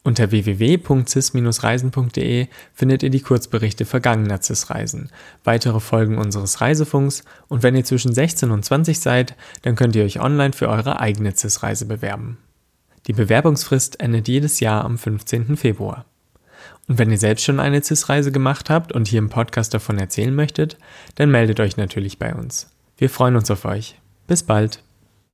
Unter www.cis-reisen.de findet ihr die Kurzberichte vergangener CIS-Reisen, weitere Folgen unseres Reisefunks und wenn ihr zwischen 16 und 20 seid, dann könnt ihr euch online für eure eigene CIS-Reise bewerben. Die Bewerbungsfrist endet jedes Jahr am 15. Februar. Und wenn ihr selbst schon eine CIS-Reise gemacht habt und hier im Podcast davon erzählen möchtet, dann meldet euch natürlich bei uns. Wir freuen uns auf euch. Bis bald.